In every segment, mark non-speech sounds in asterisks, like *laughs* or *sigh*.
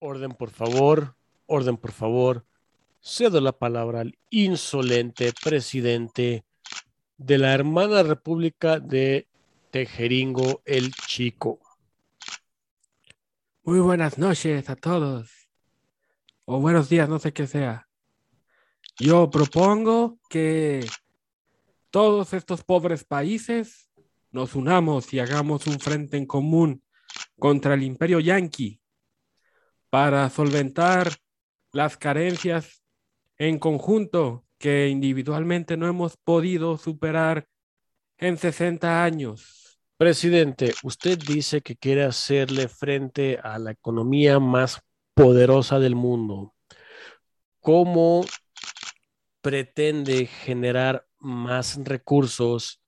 Orden, por favor. Orden, por favor. Cedo la palabra al insolente presidente de la hermana república de Tejeringo el Chico. Muy buenas noches a todos. O buenos días, no sé qué sea. Yo propongo que todos estos pobres países nos unamos y hagamos un frente en común contra el imperio yanqui para solventar las carencias en conjunto que individualmente no hemos podido superar en 60 años. Presidente, usted dice que quiere hacerle frente a la economía más poderosa del mundo. ¿Cómo pretende generar más recursos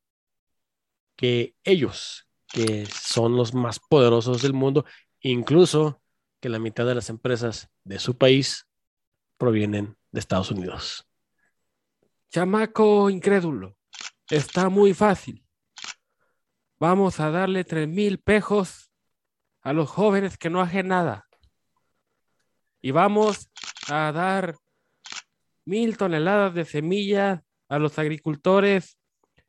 que ellos, que son los más poderosos del mundo, incluso que la mitad de las empresas de su país provienen de Estados Unidos. Chamaco incrédulo, está muy fácil. Vamos a darle tres mil pejos a los jóvenes que no hacen nada. Y vamos a dar mil toneladas de semillas a los agricultores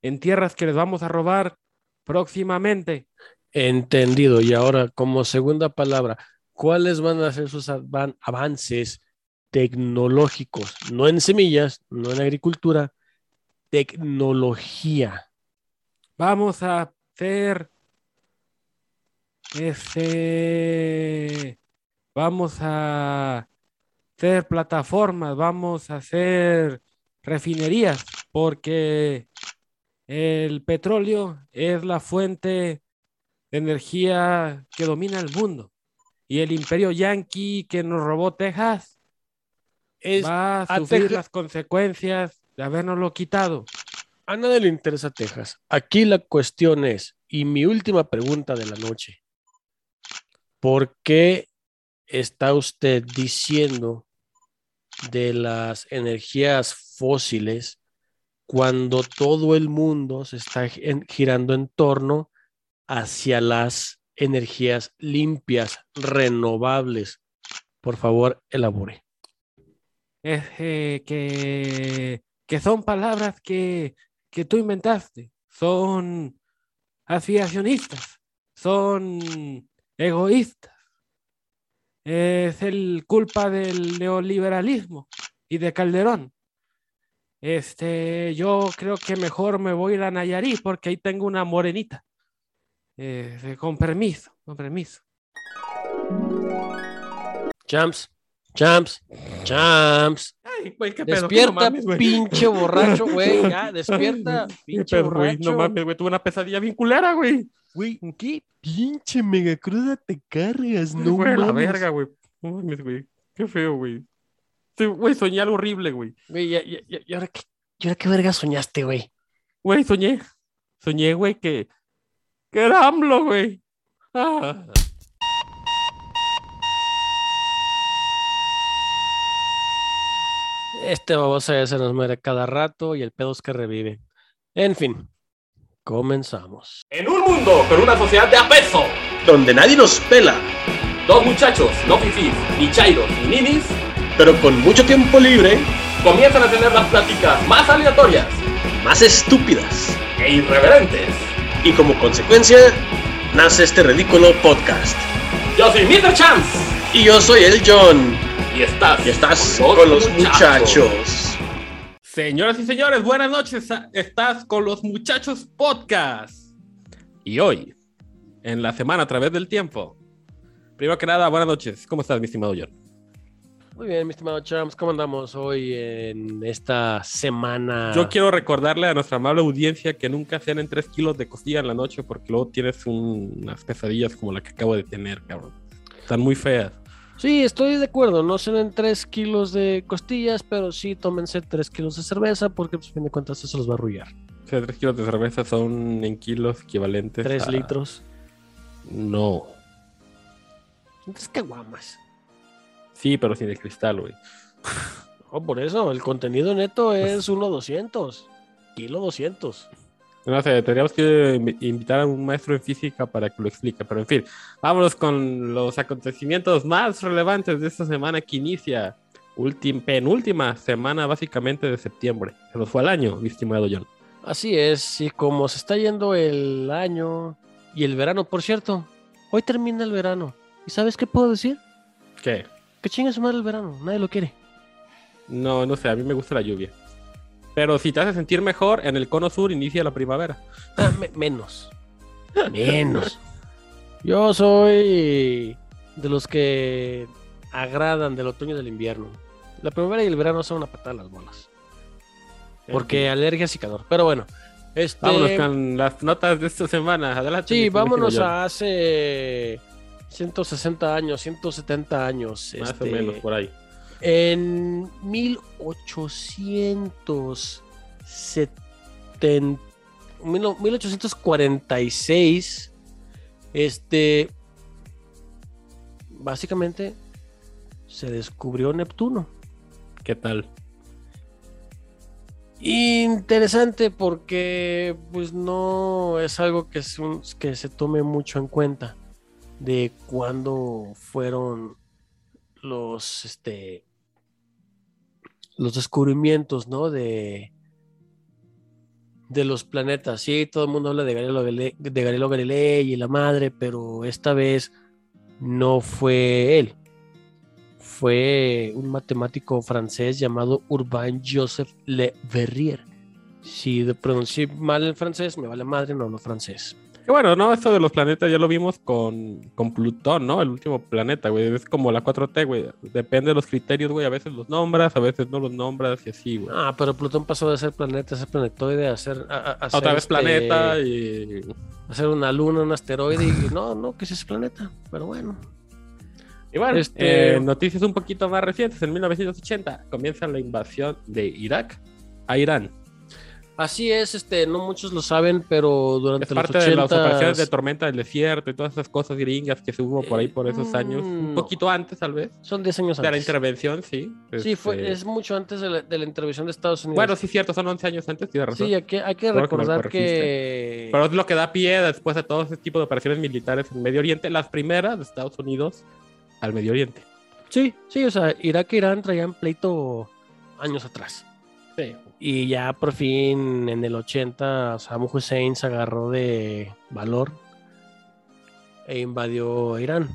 en tierras que les vamos a robar próximamente. Entendido. Y ahora, como segunda palabra, ¿cuáles van a ser sus avances tecnológicos? No en semillas, no en agricultura, tecnología. Vamos a hacer este vamos a hacer plataformas, vamos a hacer refinerías, porque el petróleo es la fuente de energía que domina el mundo. Y el imperio yanqui que nos robó Texas va a, sufrir las consecuencias de habernoslo quitado. A nadie le interesa Texas. Aquí la cuestión es, y mi última pregunta de la noche, ¿por qué está usted diciendo de las energías fósiles cuando todo el mundo se está girando en torno hacia las energías limpias, renovables. Por favor, elabore. Es eh, que, que son palabras que, que tú inventaste, son afiacionistas, son egoístas. Es el culpa del neoliberalismo y de Calderón. Este, yo creo que mejor me voy a ir a porque ahí tengo una morenita. Eh, con permiso, con permiso. Champs, champs, champs. Ay, güey, qué despierta, pinche borracho, güey. *laughs* Ya, despierta, pinche borracho. no mames, güey, tuve una pesadilla bien culera, güey. Güey, ¿qué pinche mega cruda te cargas? No mames. la verga, güey. No mames, güey. Qué feo, güey. Sí, güey, soñé algo horrible, güey. Güey, ya, ya, ya, ¿y ahora qué, y ahora qué verga soñaste, güey? Güey, soñé. Soñé, güey, que. Que era AMLO, güey. Ah. Este babosa ya se nos muere cada rato y el pedo es que revive. En fin, comenzamos. En un mundo con una sociedad de apeso, donde nadie nos pela, dos muchachos, no fifís, ni chairos, ni ninis, pero con mucho tiempo libre, comienzan a tener las pláticas más aleatorias, más estúpidas e irreverentes. Y como consecuencia, nace este ridículo podcast. Yo soy Mr. Chance. Y yo soy el John. Y estás, y estás con los, muchachos. Señoras y señores, buenas noches. Estás con los muchachos podcast. Y hoy, en la semana a través del tiempo. Primero que nada, buenas noches. ¿Cómo estás, mi estimado John? Muy bien, mi estimado Charms, ¿cómo andamos hoy en esta semana? Yo quiero recordarle a nuestra amable audiencia que nunca cenen 3 kilos de costilla en la noche porque luego tienes unas pesadillas como la que acabo de tener, cabrón. Están muy feas. Sí, estoy de acuerdo, no cenen 3 kilos de costillas, pero sí tómense 3 kilos de cerveza porque pues a fin de cuentas eso los va a arrullar. O sea, 3 kilos de cerveza son en kilos equivalentes 3 litros. No. Entonces, ¿qué guamas? Sí, pero sin el cristal, güey. No, por eso, el contenido neto es 1.200. Kilo 200. No sé, tendríamos que invi- invitar a un maestro en física para que lo explique. Pero en fin, vámonos con los acontecimientos más relevantes de esta semana que inicia. Ultim- penúltima semana básicamente de septiembre. Se nos fue el año, mi estimado John. Así es, y como se está yendo el año y el verano, por cierto, hoy termina el verano. ¿Y sabes qué puedo decir? ¿Qué? Que chingue su madre el verano, nadie lo quiere. No, no sé, a mí me gusta la lluvia. Pero si te hace sentir mejor, en el cono sur inicia la primavera. Ah, me- menos. Menos. Yo soy de los que agradan del otoño y del invierno. La primavera y el verano son una patada las bolas. Porque alergias y calor. Pero bueno. Este, Vámonos con las notas de esta semana. Adelante. Sí, vámonos a hace 160 años, 170 años. Más este, o menos por ahí. En 1870, 1846, este, básicamente se descubrió Neptuno. ¿Qué tal? Interesante porque pues no es algo que, es un- que se tome mucho en cuenta de cuándo fueron los este los descubrimientos, ¿no? De de los planetas. Sí, todo el mundo habla de Galileo, Galilei- de Galileo Galilei y la madre, pero esta vez no fue él. Fue un matemático francés llamado Urbain Joseph Le Verrier. Si de pronuncié mal el francés, me vale madre, no hablo francés. Y bueno, no, esto de los planetas ya lo vimos con, con Plutón, ¿no? El último planeta, güey. Es como la 4T, güey. Depende de los criterios, güey. A veces los nombras, a veces no los nombras y así, güey. Ah, pero Plutón pasó de ser planeta a ser planetoide, a ser. A, ser, Otra vez este, planeta y... A ser una luna, un asteroide. Y no, no, que es planeta. Pero bueno. Y bueno, Este- eh, noticias un poquito más recientes. En 1980 comienza la invasión de Irak a Irán. Así es, este, no muchos lo saben, pero durante Es los parte de las 80s operaciones de tormenta del desierto y todas esas cosas gringas que se hubo por ahí por esos Eh, años. Un mm, poquito antes, tal vez. Son 10 años De la antes. intervención, sí. Sí, fue, Este, es mucho antes de la, de la intervención de Estados Unidos. Bueno, sí, cierto, son 11 años antes, tienes razón. Sí, hay que, hay que que recordar corregiste. que. Pero es lo que da pie después a todo ese tipo de operaciones militares en Medio Oriente. Las primeras de Estados Unidos al Medio Oriente. Sí, sí, o sea, Irak e Irán traían pleito años atrás. Sí. Y ya por fin en el 80 Saddam Hussein se agarró de valor e invadió Irán.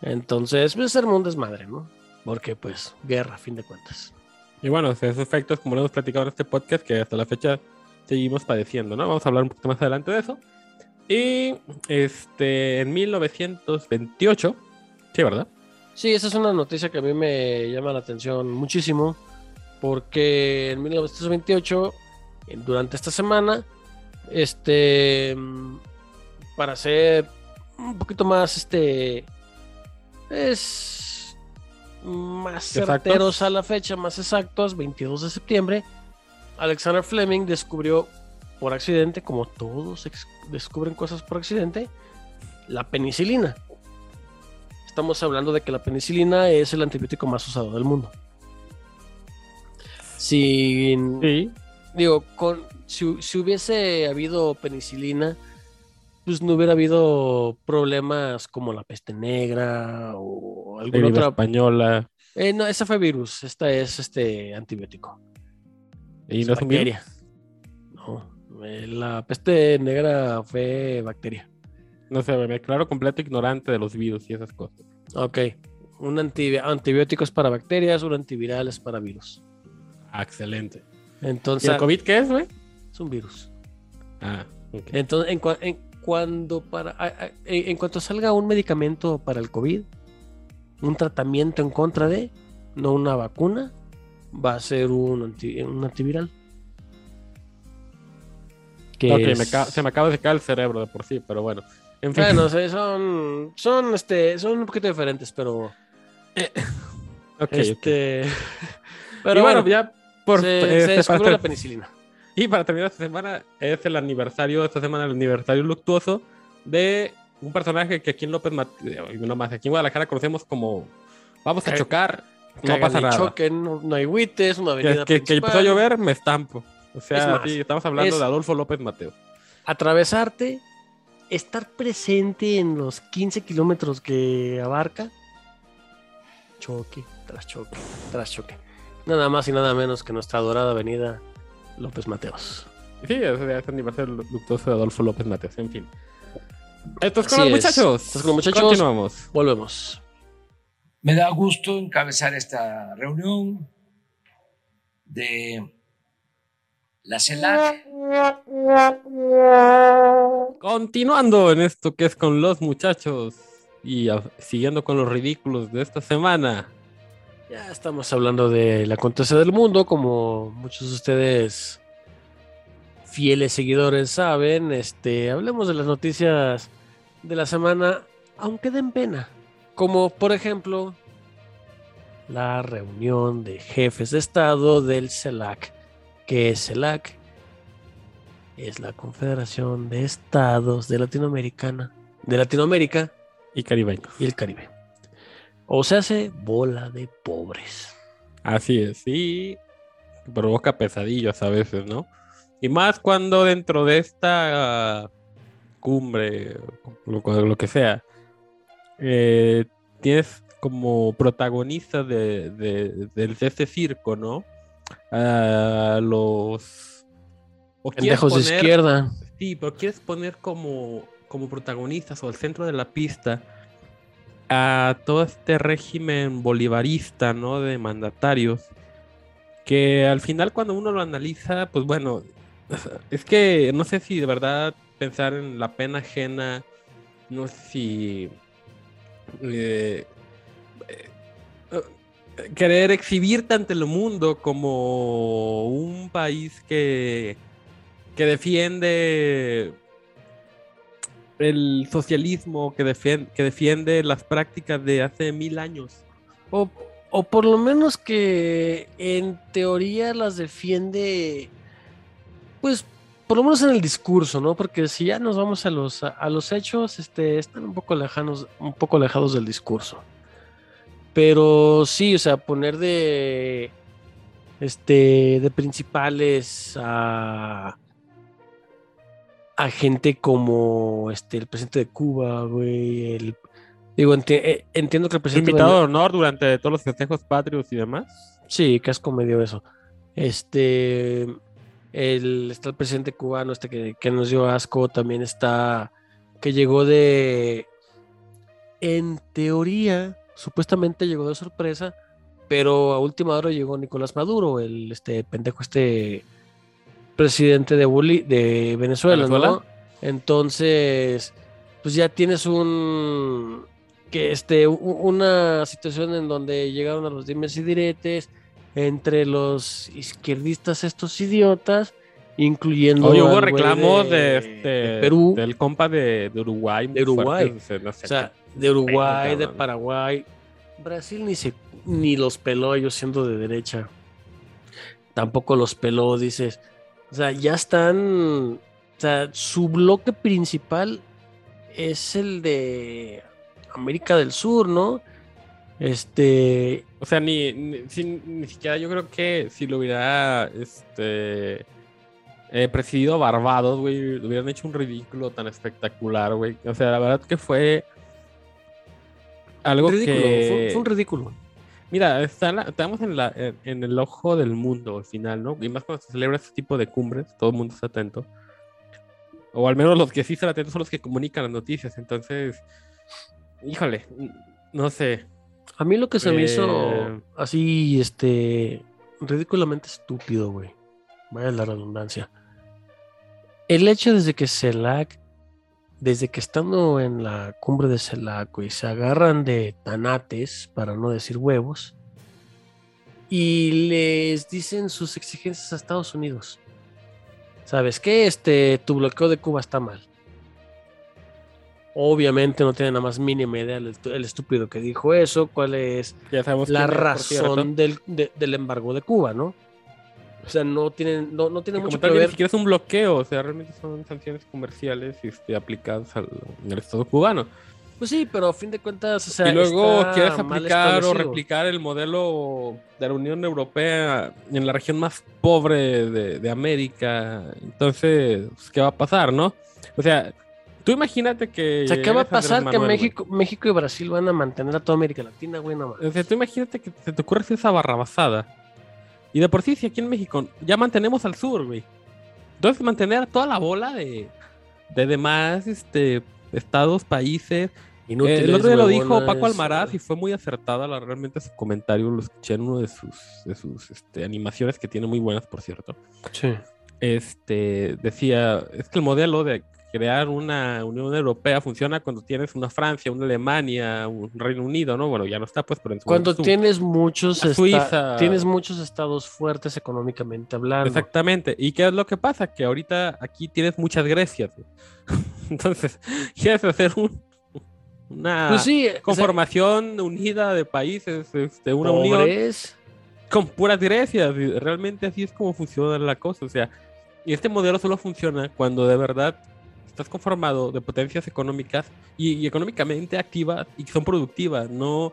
Entonces, pues ser un desmadre, ¿no? Porque pues guerra, a fin de cuentas. Y bueno, esos efectos, como lo hemos platicado en este podcast, que hasta la fecha seguimos padeciendo, ¿no? Vamos a hablar un poquito más adelante de eso. Y este, en 1928, sí, ¿verdad? Sí, esa es una noticia que a mí me llama la atención muchísimo, porque en 1928, en- durante esta semana, este, mm, para ser un poquito más, este, es más Exactos. certeros a la fecha, más exactos, 22 de septiembre, Alexander Fleming descubrió por accidente, como todos descubren cosas por accidente, la penicilina. Estamos hablando de que la penicilina es el antibiótico más usado del mundo. Sí. digo, con, si, si hubiese habido penicilina, pues no hubiera habido problemas como la peste negra o alguna otra. española. Eh, no, esa fue virus, esta es este antibiótico. Y Es no bacteria. No, eh, la peste negra fue bacteria. No sé, me declaro completo ignorante de los virus y esas cosas. Ok. Un antibi- antibiótico es para bacterias, un antiviral es para virus. Ah, excelente. ¿Y Entonces, el COVID qué es, güey? es un virus. Ah, ok. Entonces, en, cua- en cuando para, en cuanto salga un medicamento para el COVID, un tratamiento en contra de, no una vacuna, va a ser un, anti- un antiviral. Que es- se me acaba de secar el cerebro de por sí, pero bueno. En fin. Bueno, son, son, este, son un poquito diferentes, pero, *laughs* ok, ok. este, *laughs* pero bueno, bueno, ya por se, este, se descubrió la penicilina. Y para terminar esta semana, es el aniversario, esta semana el aniversario luctuoso de un personaje que aquí en López y no más, aquí en Guadalajara conocemos como vamos a Ca- chocar, no pasa nada. choquen, no, no hay huites, una avenida que- que empezó a llover, me estampo. O sea, Es más, estamos hablando es- de Adolfo López Mateo. atravesarte, estar presente en los 15 kilómetros que abarca, choque tras choque tras choque. Nada más y nada menos que nuestra adorada avenida López Mateos. Sí, es el aniversario luctuoso de Adolfo López Mateos, en fin. Estos con los es. muchachos. Estos con los muchachos. Continuamos. Volvemos. Me da gusto encabezar esta reunión de la CELAC. Continuando en esto que es con los muchachos y siguiendo con los ridículos de esta semana. Ya estamos hablando del acontecer del mundo, como muchos de ustedes fieles seguidores saben, este, hablemos de las noticias de la semana, aunque den pena, como por ejemplo la reunión de jefes de Estado del CELAC, que es CELAC, es la Confederación de Estados de Latinoamericana, de Latinoamérica Y caribeños. y el Caribe. O se hace bola de pobres. Así es, sí. Provoca pesadillas a veces, ¿no? Y más cuando dentro de esta cumbre, lo, lo que sea, eh, tienes como protagonistas de, de- del- de este circo, ¿no? A los... o quieres Pendejos de izquierda. Sí, pero quieres poner como, como protagonistas o al centro de la pista a todo este régimen bolivarista, ¿no? De mandatarios, que al final cuando uno lo analiza, pues bueno, es que no sé si de verdad pensar en la pena ajena, no sé si... eh, eh, querer exhibirte ante el mundo como un país que, que defiende el socialismo, que defiende, que defiende las prácticas de hace mil años. O, o por lo menos que en teoría las defiende, pues por lo menos en el discurso, ¿no? Porque si ya nos vamos a los, los hechos, este, están un poco lejanos, un poco alejados del discurso. Pero sí, o sea, poner de este de principales a a gente como este el presidente de Cuba, güey, el digo, enti- eh, entiendo que el presidente Invitado de de- honor durante todos los festejos patrios y demás. Sí, casco medio eso. Este, el, está el presidente cubano, este que, que nos dio asco, también está, que llegó de, en teoría, supuestamente llegó de sorpresa, pero a última hora llegó Nicolás Maduro, el este pendejo, este presidente de, Boli- de Venezuela, ¿no? Entonces, pues ya tienes un que este una situación en donde llegaron a los dimes y diretes entre los izquierdistas estos idiotas, incluyendo hubo reclamos de, de- este, de Perú, del compa de, de Uruguay. De Uruguay. fuertes, no sé o sea, de Uruguay, de. Paraguay, Brasil ni se ni los peló ellos siendo de derecha. Tampoco los peló, dices. O sea, ya están. O sea, su bloque principal es el de América del Sur, ¿no? Este. O sea, ni, ni, si- ni siquiera yo creo que si lo hubiera este, eh, presidido Barbados, güey, hubieran hecho un ridículo tan espectacular, güey. O sea, la verdad que fue algo ridículo, que... fue, fue un ridículo. Mira, está la- estamos en, la, en, en el ojo del mundo al final, ¿no? Y más cuando se celebra este tipo de cumbres, todo el mundo está atento. O al menos los que sí están atentos son los que comunican las noticias. Entonces, híjole, no sé. A mí lo que se me Eh. hizo así, este, ridículamente estúpido, güey. Vaya la redundancia. El hecho desde que CELAC, desde que estando en la cumbre de CELAC, güey, se agarran de tanates, para no decir huevos, y les dicen sus exigencias a Estados Unidos. ¿Sabes qué? Este, tu bloqueo de Cuba está mal. Obviamente no tiene nada más mínima idea el, estúpido que dijo eso, cuál es Ya sabemos la es, razón del, de- del embargo de Cuba, ¿no? O sea, no tienen, no, no tiene Que mucho que ni ver. siquiera es un bloqueo, o sea, realmente son sanciones comerciales este, aplicadas al, al Estado cubano. Pues sí, pero a fin de cuentas, o sea, y luego quieres aplicar o replicar el modelo de la Unión Europea en la región más pobre de, de América. Entonces, pues, ¿qué va a pasar, no? O sea, tú imagínate que. O sea, ¿qué va a pasar? Que Manuel. México, México y Brasil van a mantener a toda América Latina, güey, no. O sea, tú imagínate que se te ocurre hacer esa barrabasada. Y de por sí, si aquí en México ya mantenemos al sur, güey. Entonces, mantener toda la bola de, de demás este, estados, países. Eh, el otro día lo dijo Paco Almaraz y fue muy acertada la, realmente su comentario. Lo escuché en una de sus, de sus este, animaciones que tiene muy buenas, por cierto. Sí. Este decía: es que el modelo de crear una Unión Europea funciona cuando tienes una Francia, una Alemania, un Reino Unido, ¿no? Bueno, ya no está, pues, pero en su Cuando momento tienes muchos, Suiza. tienes muchos estados fuertes económicamente hablando. Exactamente. ¿Y qué es lo que pasa? Que ahorita aquí tienes muchas Grecias. *laughs* Entonces, quieres hacer un, una Pues sí, o sea, conformación unida de países, este, una unión pobres, con puras Grecias. realmente así es como funciona la cosa. O sea, y este modelo solo funciona cuando de verdad estás conformado de potencias económicas y, y económicamente activas y que son productivas, no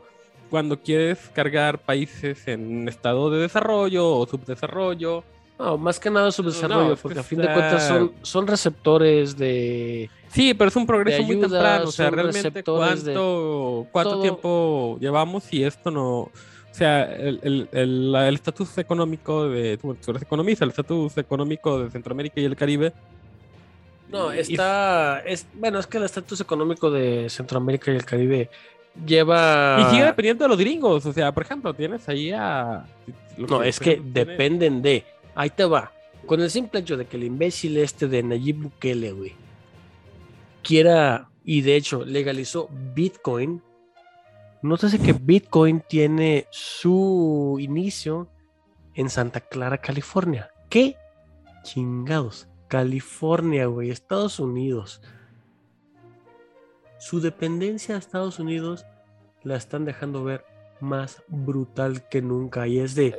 cuando quieres cargar países en estado de desarrollo o subdesarrollo. No, más que nada subdesarrollo, No, porque a fin de cuentas son, son receptores de... Sí, pero es un progreso muy ayuda, temprano. O sea, realmente de cuánto, cuánto todo. tiempo llevamos y esto no. O sea, el estatus económico de. Tú eres economista, el estatus económico de Centroamérica y el Caribe. No, y- está... Es, bueno, es que el estatus económico de Centroamérica y el Caribe lleva... Y sigue dependiendo de los gringos. O sea, por ejemplo, tienes ahí a. No, es que tiene- dependen de... Ahí te va. Con el simple hecho de que el imbécil este de Nayib Bukele, güey, quiera, y de hecho legalizó Bitcoin, nótese que Bitcoin tiene su inicio en Santa Clara, California. ¿Qué? Chingados. California, güey, Estados Unidos. Su dependencia a Estados Unidos la están dejando ver más brutal que nunca. Y es de.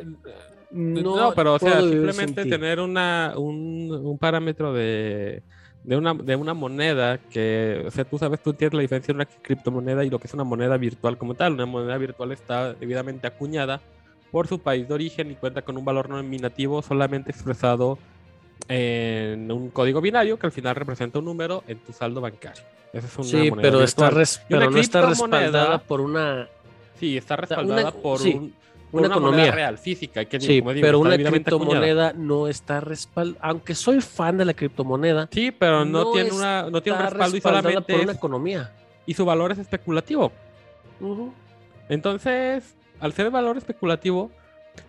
No, No, pero o sea, simplemente tener una, un, un parámetro de, de, una, de una moneda que, o sea, tú sabes, tú entiendes la diferencia entre una criptomoneda y lo que es una moneda virtual como tal. Una moneda virtual está debidamente acuñada por su país de origen y cuenta con un valor nominativo solamente expresado en un código binario que al final representa un número en tu saldo bancario. Esa es una Sí, moneda pero, está, res- pero no está respaldada por una. Sí, está una- respaldada por sí, un- una por una, moneda economía. real, física. Que, Sí, como digo, pero una acuñada. criptomoneda no está respaldada. Aunque soy fan de la criptomoneda, Sí, pero no, No tiene, una, no tiene un respaldo y solamente por una economía. y su valor es especulativo. Entonces, al ser valor especulativo,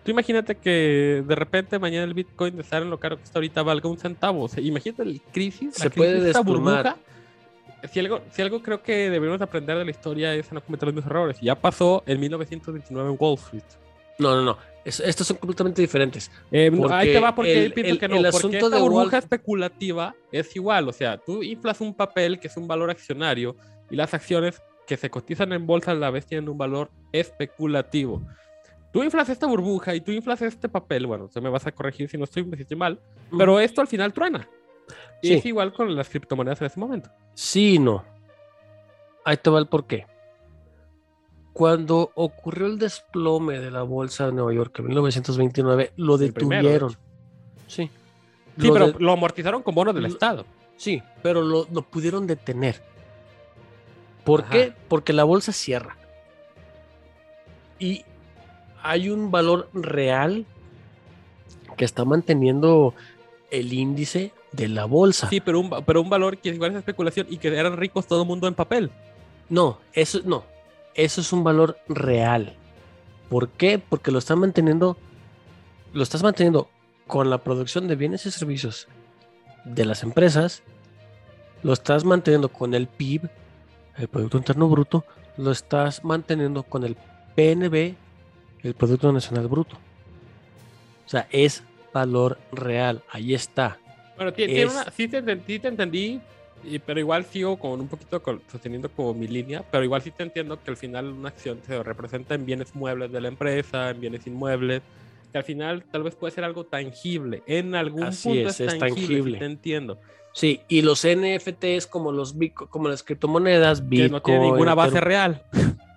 tú imagínate que de repente mañana el Bitcoin de estar en lo caro que está ahorita valga un centavo. O sea, imagínate el crisis, la Se crisis, puede desplomar. burbuja. Si algo, si algo creo que deberíamos aprender de la historia es a no cometer los mismos errores. Ya pasó en 1929 en Wall Street. No, no, no. Es- estos son completamente diferentes. Eh, Porque ahí te va porque el- pienso el- que no, el porque asunto esta de burbuja Wall- especulativa es igual, o sea, tú inflas un papel que es un valor accionario y las acciones que se cotizan en bolsa a la vez tienen un valor especulativo. Tú inflas esta burbuja y tú inflas este papel, bueno, se me vas a corregir si no estoy, si estoy mal, pero esto al final truena. Y Sí. es igual con las criptomonedas en ese momento. Sí no. Ahí te va el porqué. Cuando ocurrió el desplome de la bolsa de Nueva York en 1929, lo detuvieron. Sí. Sí, Lo pero de- lo amortizaron con bonos del lo- Estado. Sí, pero lo, lo pudieron detener. ¿Por Ajá. qué? Porque la bolsa cierra. Y hay un valor real que está manteniendo el índice de la bolsa. Sí, pero un, pero un valor que igual es especulación y que eran ricos todo el mundo en papel. No, eso no. Eso es un valor real. ¿Por qué? Porque lo están manteniendo, lo estás manteniendo con la producción de bienes y servicios de las empresas, lo estás manteniendo con el PIB, el Producto Interno Bruto, lo estás manteniendo con el PNB, el Producto Nacional Bruto. O sea, es valor real, ahí está. Bueno, ti- tiene Es- una- sí, te, sí te entendí, pero igual sigo con un poquito sosteniendo como mi línea, pero igual sí te entiendo que al final una acción se representa en bienes muebles de la empresa, en bienes inmuebles, que al final tal vez puede ser algo tangible. En algún Así punto es, es, es tangible, sí tangible. te entiendo. Sí, y los NFTs como los como las criptomonedas, Que Bitcoin, no tiene ninguna base Ethereum- real.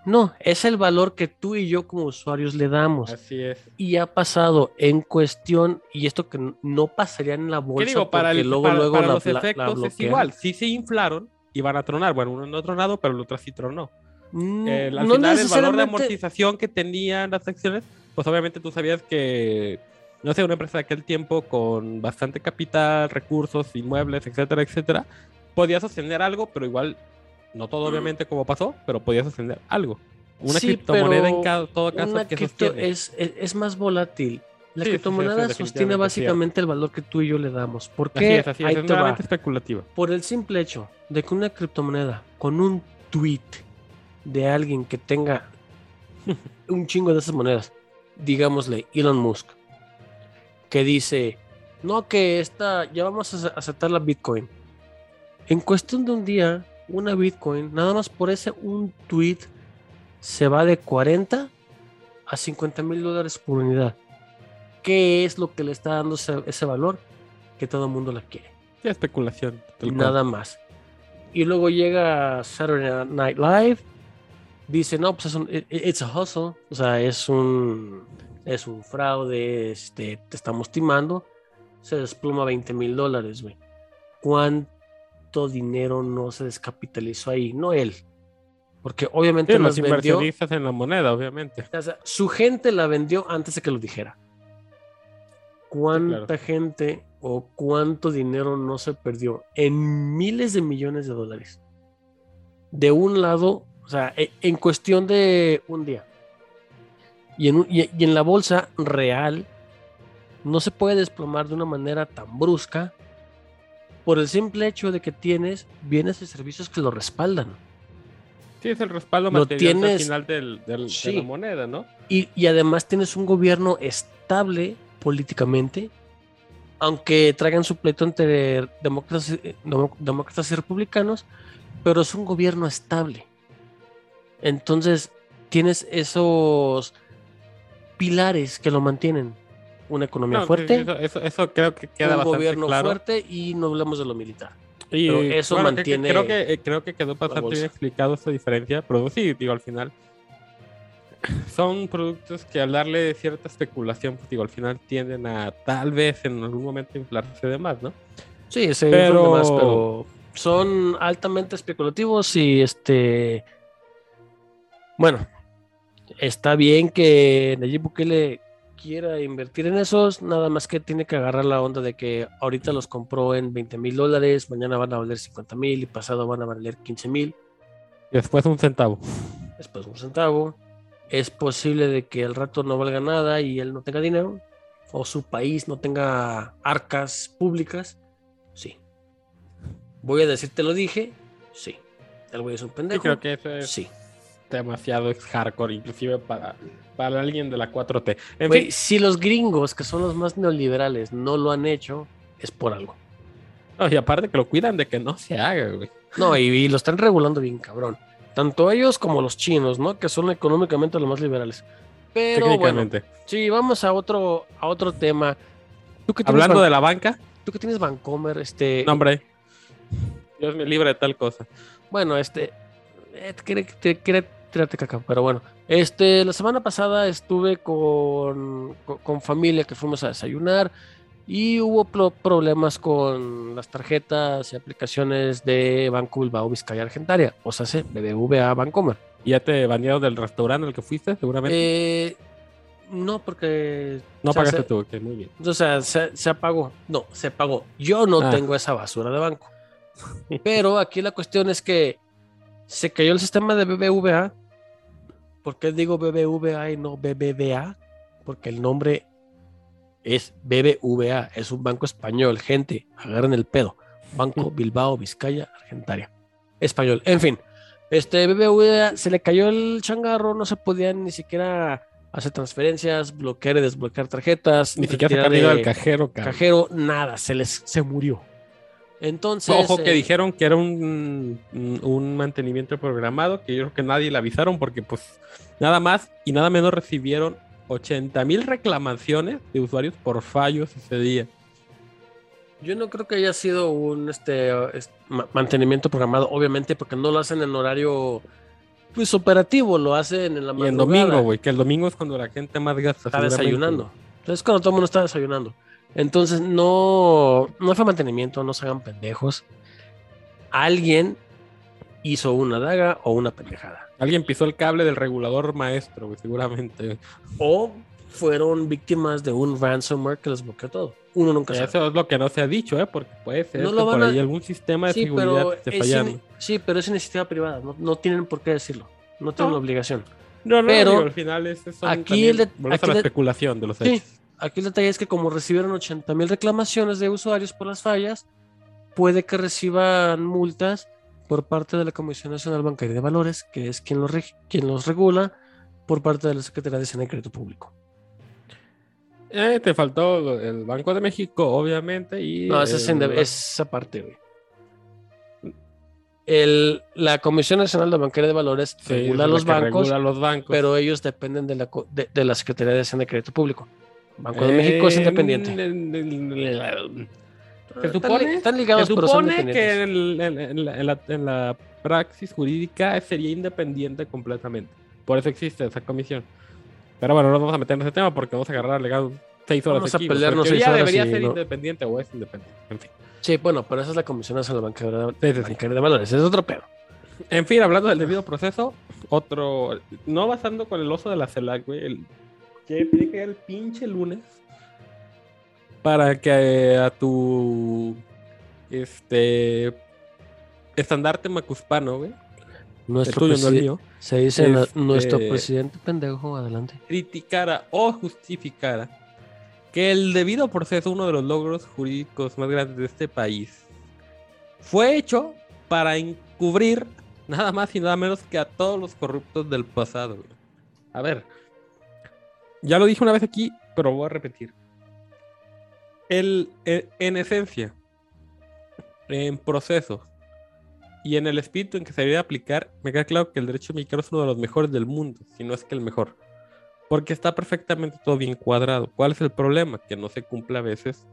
No, es el valor que tú y yo como usuarios le damos. Así es. Y ha pasado en cuestión, y esto que no pasaría en la ¿Qué bolsa digo? Para, el- luego, para- luego para la, los la- la efectos es igual. Sí se inflaron y van a tronar. Bueno, uno no ha tronado, pero el otro sí tronó. Mm, Eh, al no final, el valor de amortización que tenían las acciones, pues obviamente tú sabías que, no sé, una empresa de aquel tiempo con bastante capital, recursos, inmuebles, etcétera, etcétera, podía sostener algo, pero igual, no todo obviamente como pasó, pero podía sostener algo. Una Sí, criptomoneda en cada, todo caso Una que cripto es, es, es más volátil. La Sí, sí, sí, criptomoneda sí, sostiene básicamente el valor que tú y yo le damos. ¿Por Así qué? es, así es, Ahí es te va. meramente especulativa. Por el simple hecho de que una criptomoneda con un tweet de alguien que tenga *laughs* un chingo de esas monedas, digámosle Elon Musk, que dice, no, que esta, ya vamos a ace- aceptar la Bitcoin. En cuestión de un día, una Bitcoin, nada más por ese un tweet, se va de 40 a 50 mil dólares por unidad. ¿Qué es lo que le está dando ese, ese valor? Que todo el mundo la quiere Sí, especulación. nada más. Y luego llega Saturday Night Live, dice, no, pues es un, it- it's a hustle, o sea, es un, es un fraude, este, te estamos timando, se desploma 20 mil dólares, güey. ¿Cuánto dinero no se descapitalizó ahí? No él, porque obviamente Sí, los vendió, inversionistas en la moneda, obviamente. o sea, su gente la vendió antes de que lo dijera. ¿Cuánta claro. gente o cuánto dinero no se perdió en miles de millones de dólares? De un lado, o sea, e- en cuestión de un día. Y en, un- y- y en la bolsa real no se puede desplomar de una manera tan brusca por el simple hecho de que tienes bienes y servicios que lo respaldan. Sí, es el respaldo Lo material al final del, del- Sí. de la moneda, ¿no? Y, y además tienes un gobierno estable políticamente, aunque traigan su pleito entre demócratas, demo- demócratas y republicanos, pero es un gobierno estable. Entonces, tienes esos pilares que lo mantienen. Una economía No, fuerte, Eso, eso, eso creo que queda un bastante gobierno claro. fuerte y no hablamos de lo militar. Y Pero eso bueno, que- que mantiene creo, que, eh, creo que quedó bastante bien explicado esta diferencia, pero sí, digo, al final son productos que al darle cierta especulación, pues digo, al final tienden a tal vez en algún momento inflarse de más, ¿no? Sí, Pero- pero... pero son altamente especulativos y este. Bueno, está bien que Nayib Bukele quiera invertir en esos, nada más que tiene que agarrar la onda de que ahorita los compró en 20 mil dólares, mañana van a valer 50 mil y pasado van a valer 15 mil, Y después un centavo. después un centavo. Es posible de que al rato no valga nada y él no tenga dinero, o su país no tenga arcas públicas. Sí. Voy a decir, te lo dije. Sí. El güey es un Sí, pendejo. creo que eso es Sí. Demasiado hardcore, inclusive para, para alguien de la 4T. En Güey, fin, si los gringos, que son los más neoliberales, no lo han hecho, es por algo. no, y aparte que lo cuidan de que no se haga, güey. No, y, y lo están regulando bien, cabrón. Tanto ellos como los chinos, ¿no? Que son económicamente los más liberales. Pero bueno, Técnicamente. sí, vamos a otro, a otro tema. ¿Tú que Hablando de la banca, Tú que tienes Vancomer, este. no, hombre. Dios me libre de tal cosa. Bueno, este. eh, quiere, te- quiere tirarte caca, pero bueno. Este, la semana pasada estuve con, con, con familia que fuimos a desayunar y hubo pro- problemas con las tarjetas y aplicaciones de Banco Bilbao Vizcaya Argentaria, o sea, BBVA Bancomer. ¿Y ¿Ya te banearon del restaurante al que fuiste, seguramente? Eh, no, porque. no o sea, pagaste se- tú, ok, muy bien. O sea, se, se apagó. No, se apagó. Yo no Ah. tengo esa basura de banco. Pero aquí la cuestión es que se cayó el sistema de BBVA. ¿Por qué digo BBVA y no BBVA? Porque el nombre es BBVA. Es un banco español. Gente, agarren el pedo. Banco *laughs* Bilbao, Vizcaya, Argentaria. Español. En fin. Este BBVA se le cayó el changarro. No se podían ni siquiera hacer transferencias, bloquear y desbloquear tarjetas. Ni siquiera sacar dinero al cajero, cabrón. cajero, nada, se les se murió. Entonces, Ojo que eh, dijeron que era un, un mantenimiento programado, que yo creo que nadie le avisaron porque pues nada más y nada menos recibieron 80 mil reclamaciones de usuarios por fallos ese día. Yo no creo que haya sido un este, es- ma- mantenimiento programado, obviamente, porque no lo hacen en horario pues operativo, lo hacen en la Y en madrugada. domingo, güey, que el domingo es cuando la gente más gasta. Está desayunando. Entonces, cuando todo el mundo está desayunando. Entonces, no, no fue mantenimiento, no se hagan pendejos. Alguien hizo una daga o una pendejada. Alguien pisó el cable del regulador maestro, seguramente. O fueron víctimas de un ransomware que les bloqueó todo. Uno nunca sabe. Eso es lo que no se ha dicho, ¿eh? Porque puede ser No que por a- ahí algún sistema de Sí seguridad pero, es fallando. ini- sí, pero es iniciativa privada. No, no tienen por qué decirlo. No tienen No. la obligación. No, no, pero digo, al final es son aquí también- el de- volvemos aquí a la de- especulación de los Sí, hechos. Aquí el detalle es que como recibieron 80 mil reclamaciones de usuarios por las fallas, puede que reciban multas por parte de la Comisión Nacional Bancaria de Valores, que es quien los, reg- quien los regula, por parte de la Secretaría de Hacienda y Crédito Público. Eh, te faltó el Banco de México, obviamente, y... No, esa es, el- inde- es esa parte, güey. El, la Comisión Nacional de Bancaria de Valores sí, regula los bancos, regula los bancos. pero ellos dependen de la, de, de la Secretaría de Hacienda y Crédito Público. Banco de México es Eh, independiente. Se Están supone, están se ligados, son supone que en, en- en la, en la- praxis jurídica sería independiente completamente. Por eso existe esa comisión. Pero bueno, no nos vamos a meter en ese tema porque vamos a agarrar legado seis horas Vamos a aquí. güey. pelearnos seis horas debería y ser no. independiente o es independiente. En fin. Sí, bueno, pero esa es la Comisión Nacional Bancaria de, Sí, sí, sí. De Valores. Es otro pedo. En fin, hablando del debido proceso, otro. No basando con el oso de la CELAC, güey. El, que tiene que ir el pinche lunes para que eh, a tu. Este. Estandarte macuspano, güey. El Nuestro tuyo, no el mío. Se dice Este- nuestro presidente pendejo, adelante. criticara o justificara que el debido proceso, uno de los logros jurídicos más grandes de este país, fue hecho para encubrir nada más y nada menos que a todos los corruptos del pasado. güey. A ver, ya lo dije una vez aquí, pero voy a repetir. El, en esencia, en procesos y en el espíritu en que se debería aplicar, me queda claro que el derecho mexicano es uno de los mejores del mundo, si no es que el mejor. Porque está perfectamente todo bien cuadrado. ¿Cuál es el problema? Que no se cumple a veces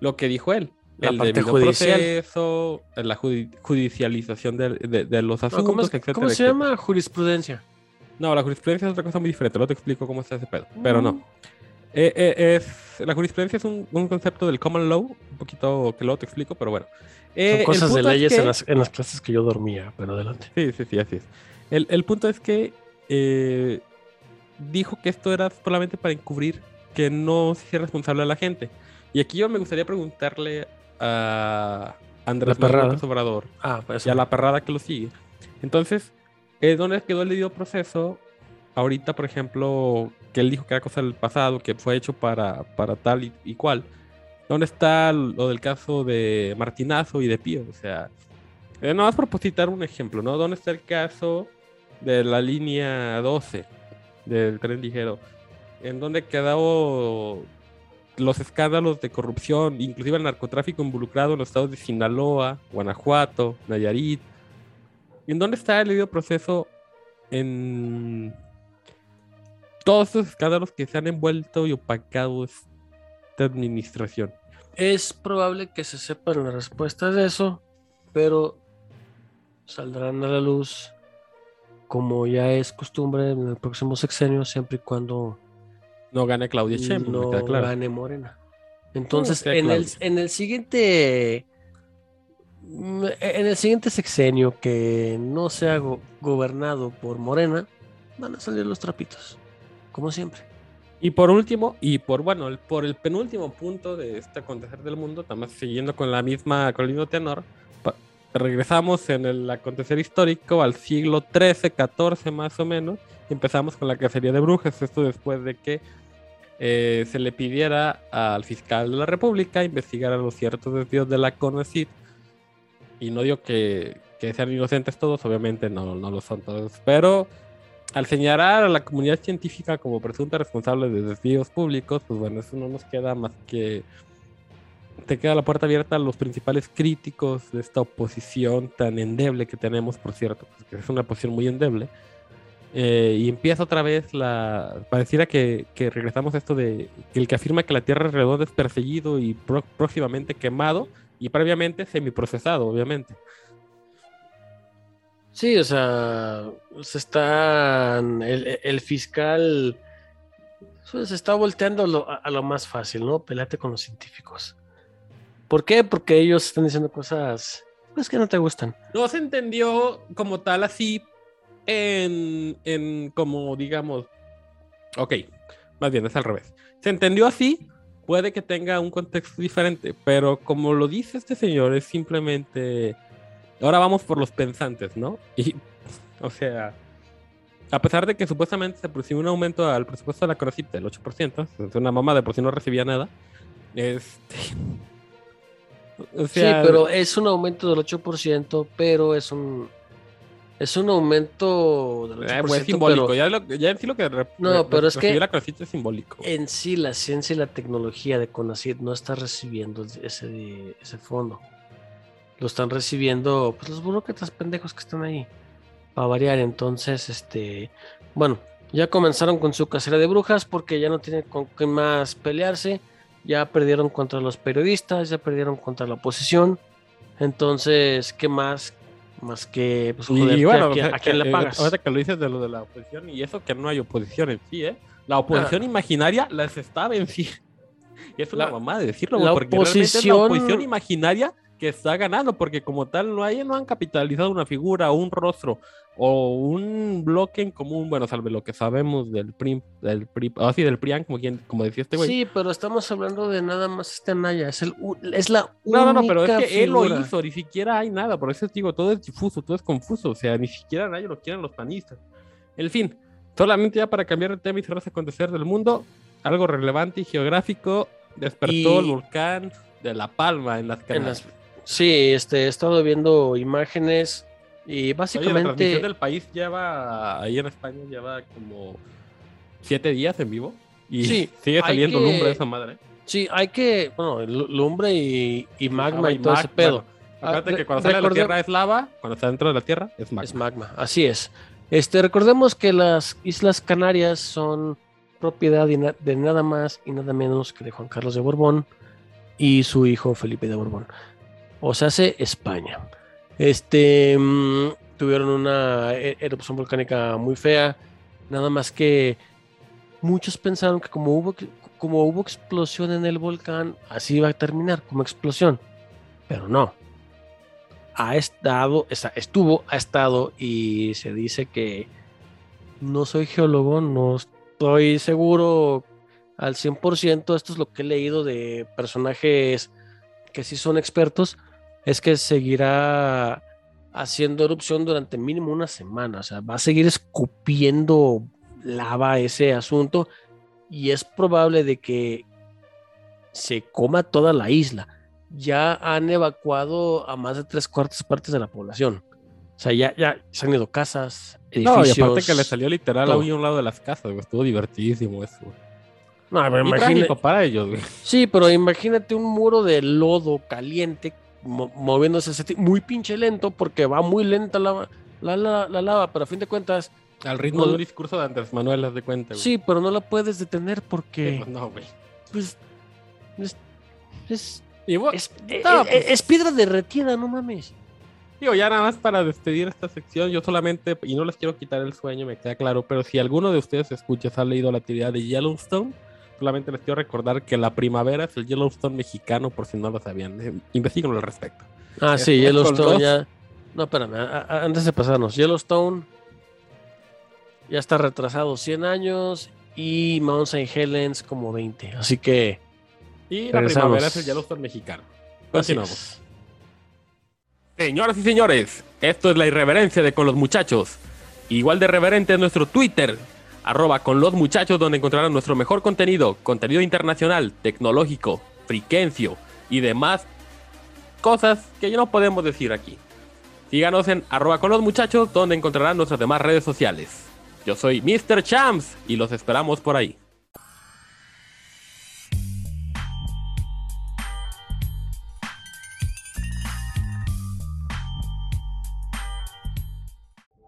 lo que dijo él. La el parte judicial. proceso, la judi- judicialización de, de- de los No, asuntos, ¿Cómo, es- etcétera, cómo se etcétera. llama? Jurisprudencia. No, la jurisprudencia es otra cosa muy diferente. Luego te explico cómo está ese pedo. Pero no. Eh, eh, es, la jurisprudencia es un, un concepto del common law, un poquito que luego te explico, pero bueno. Eh, Son cosas de es leyes que- en, las, en las clases que yo dormía, pero adelante. Sí, sí, sí, así es. El, el punto es que eh, dijo que esto era solamente para encubrir que no se hiciera responsable a la gente. Y aquí yo me gustaría preguntarle a Andrés. Manuel Obrador Ah, pues y a la perrada que lo sigue. Entonces, ¿dónde quedó el debido proceso? Ahorita, por ejemplo, que él dijo que era cosa del pasado, que fue hecho para, para tal y, y cual. ¿Dónde está lo del caso de Martinazo y de Pío? O sea, eh, más por citar un ejemplo, ¿no? ¿Dónde está el caso de la línea 12 del tren ligero? ¿En dónde quedó los escándalos de corrupción, inclusive el narcotráfico involucrado en los estados de Sinaloa, Guanajuato, Nayarit? ¿En dónde está el debido proceso en todos esos escándalos que se han envuelto y opacado esta administración? Es probable que se sepan las respuestas de eso, pero saldrán a la luz como ya es costumbre en el próximo sexenio, siempre y cuando No gana Claudia Sheinbaum, no claro. gane Morena. Entonces, en, el, claro. en el siguiente en el siguiente sexenio que no sea go- gobernado por Morena, van a salir los trapitos, como siempre. Y por último, y por bueno, el- por el penúltimo punto de este acontecer del mundo, también siguiendo con la misma, mismo tenor, regresamos en el acontecer histórico al siglo XIII, XIV más o menos, y empezamos con la cacería de brujas, esto después de que eh, se le pidiera al fiscal de la República investigar a los ciertos desvíos de la CONACYT, y no digo que, que sean inocentes todos, obviamente no, no lo son todos, pero al señalar a la comunidad científica como presunta responsable de desvíos públicos, pues bueno, eso no nos queda más que te queda la puerta abierta a los principales críticos de esta oposición tan endeble que tenemos, por cierto, pues, que es una oposición muy endeble, eh, y empieza otra vez la. Pareciera que, que regresamos a esto de que el que afirma que la Tierra es redonda es perseguido y pró- próximamente quemado y previamente semiprocesado, obviamente. Sí, o sea, se están. El, el fiscal pues, se está volteando lo- a, a lo más fácil, ¿no? Pelate con los científicos. ¿Por qué? Porque ellos están diciendo cosas pues, que no te gustan. No se entendió como tal así en, en como digamos. Ok, más bien es al revés. Se entendió así, puede que tenga un contexto diferente, pero como lo dice este señor, es simplemente. Ahora vamos por los pensantes, ¿no? Y, *laughs* o sea, a pesar de que supuestamente se percibió un aumento al presupuesto de la CONACYT del 8%, es una mamá de por sí no recibía nada. Este. *laughs* O sea, sí, pero es un aumento del 8%, pero es un. Es un aumento del 8%. Eh, pues, es simbólico, pero ya, lo- ya en sí lo que re- No, re- pero es que- la CONACYT es simbólico. en sí la ciencia y la tecnología de CONACYT no está recibiendo ese, ese fondo. Lo están recibiendo pues, los burócratas pendejos que están ahí. Para variar, entonces, este. Bueno, ya comenzaron con su casera de brujas porque ya no tienen con qué más pelearse. Ya perdieron contra los periodistas, ya perdieron contra la oposición. Entonces, ¿qué más? Más que, pues, Y, joder, ¿qué- bueno, a, quién, o sea, a quién que, le eh, pagas? ahorita que lo dices de lo de la oposición y eso que no hay oposición en sí, ¿eh? La oposición Ah. imaginaria las estaba en sí. *laughs* Y es una La- mamá de decirlo, la porque realmente es la oposición- oposición imaginaria que está ganando, porque como tal no hay, no han capitalizado una figura, un rostro o un bloque en común, bueno, salve lo que sabemos del PRI, del PRI, ah, sí, del PRIAN, como, quien, como decía este güey. Sí, pero estamos hablando de nada más este Anaya. Es, el, es la No, no, no, pero es única que él lo hizo, ni siquiera hay nada, por eso te digo, todo es difuso, todo es confuso, o sea, ni siquiera nadie lo quieren los panistas. En fin, solamente ya para cambiar de tema y cerrar ese acontecer del mundo, algo relevante y geográfico, despertó Y- el volcán de La Palma en las Canarias. Sí, este, he estado viendo imágenes y Oye, la básicamente transmisión del país lleva, ahí en España, lleva como siete días en vivo y Sí, *laughs* sigue saliendo que- lumbre esa madre. sí, hay que, bueno, lu- lumbre y, y magma y todo ese pedo. bueno, acuérdate Ah, que re- cuando sale de la tierra es lava, cuando está dentro de la tierra es magma. Es magma, así es. Este, recordemos que las Islas Canarias son propiedad na- de nada más y nada menos que de Juan Carlos de Borbón y su hijo Felipe de Borbón. O sea, hace España. Este, mm, tuvieron una e- erupción volcánica muy fea, nada más que muchos pensaron que como hubo, como hubo explosión en el volcán, así iba a terminar, como explosión. Pero no ha estado, esta- estuvo, ha estado y se dice que no soy geólogo, no estoy seguro al 100%, esto es lo que he leído de personajes que sí son expertos, es que seguirá haciendo erupción durante mínimo una semana, o sea, va a seguir escupiendo lava ese asunto y es probable de que se coma toda la isla ya han evacuado a más de tres cuartas partes de la población. O sea, ya, ya se han ido casas, No, y edificios. aparte que le salió literal a un lado de las casas, güey. Estuvo divertidísimo eso, güey. No, pero para ellos, güey. Sí, pero imagínate un muro de lodo caliente mo- moviéndose ese muy pinche lento porque va muy lenta la, la, la- la lava, pero a fin de cuentas, Al ritmo No, de un discurso de Andrés Manuel, haz de cuenta, güey. sí, pero no la puedes detener porque pues no, güey. pues, es, es, Y bueno, es- No, es- pues- es piedra derretida, no mames. digo, ya nada más para despedir esta sección, yo solamente, y no les quiero quitar el sueño, me queda claro, pero si alguno de ustedes escuchas ha leído la teoría de Yellowstone, solamente les quiero recordar que la primavera es el Yellowstone mexicano, por si no lo sabían. Eh, Investíguenlo al respecto. Ah, sí, Estos Yellowstone ya. No, espérame, antes de pasarnos, Yellowstone ya está retrasado 100 años y Mount St. Helens como 20. Así que. Y la Regresamos. primavera es el Yellowstone mexicano. Continuamos. Señoras y señores, esto es la irreverencia de Con los Muchachos. Igual de reverente es nuestro Twitter, arroba con los muchachos, donde encontrarán nuestro mejor contenido, contenido internacional, tecnológico, friquencio y demás cosas que ya no podemos decir aquí. Síganos en arroba con los muchachos, donde encontrarán nuestras demás redes sociales. Yo soy Mr. Champs y los esperamos por ahí.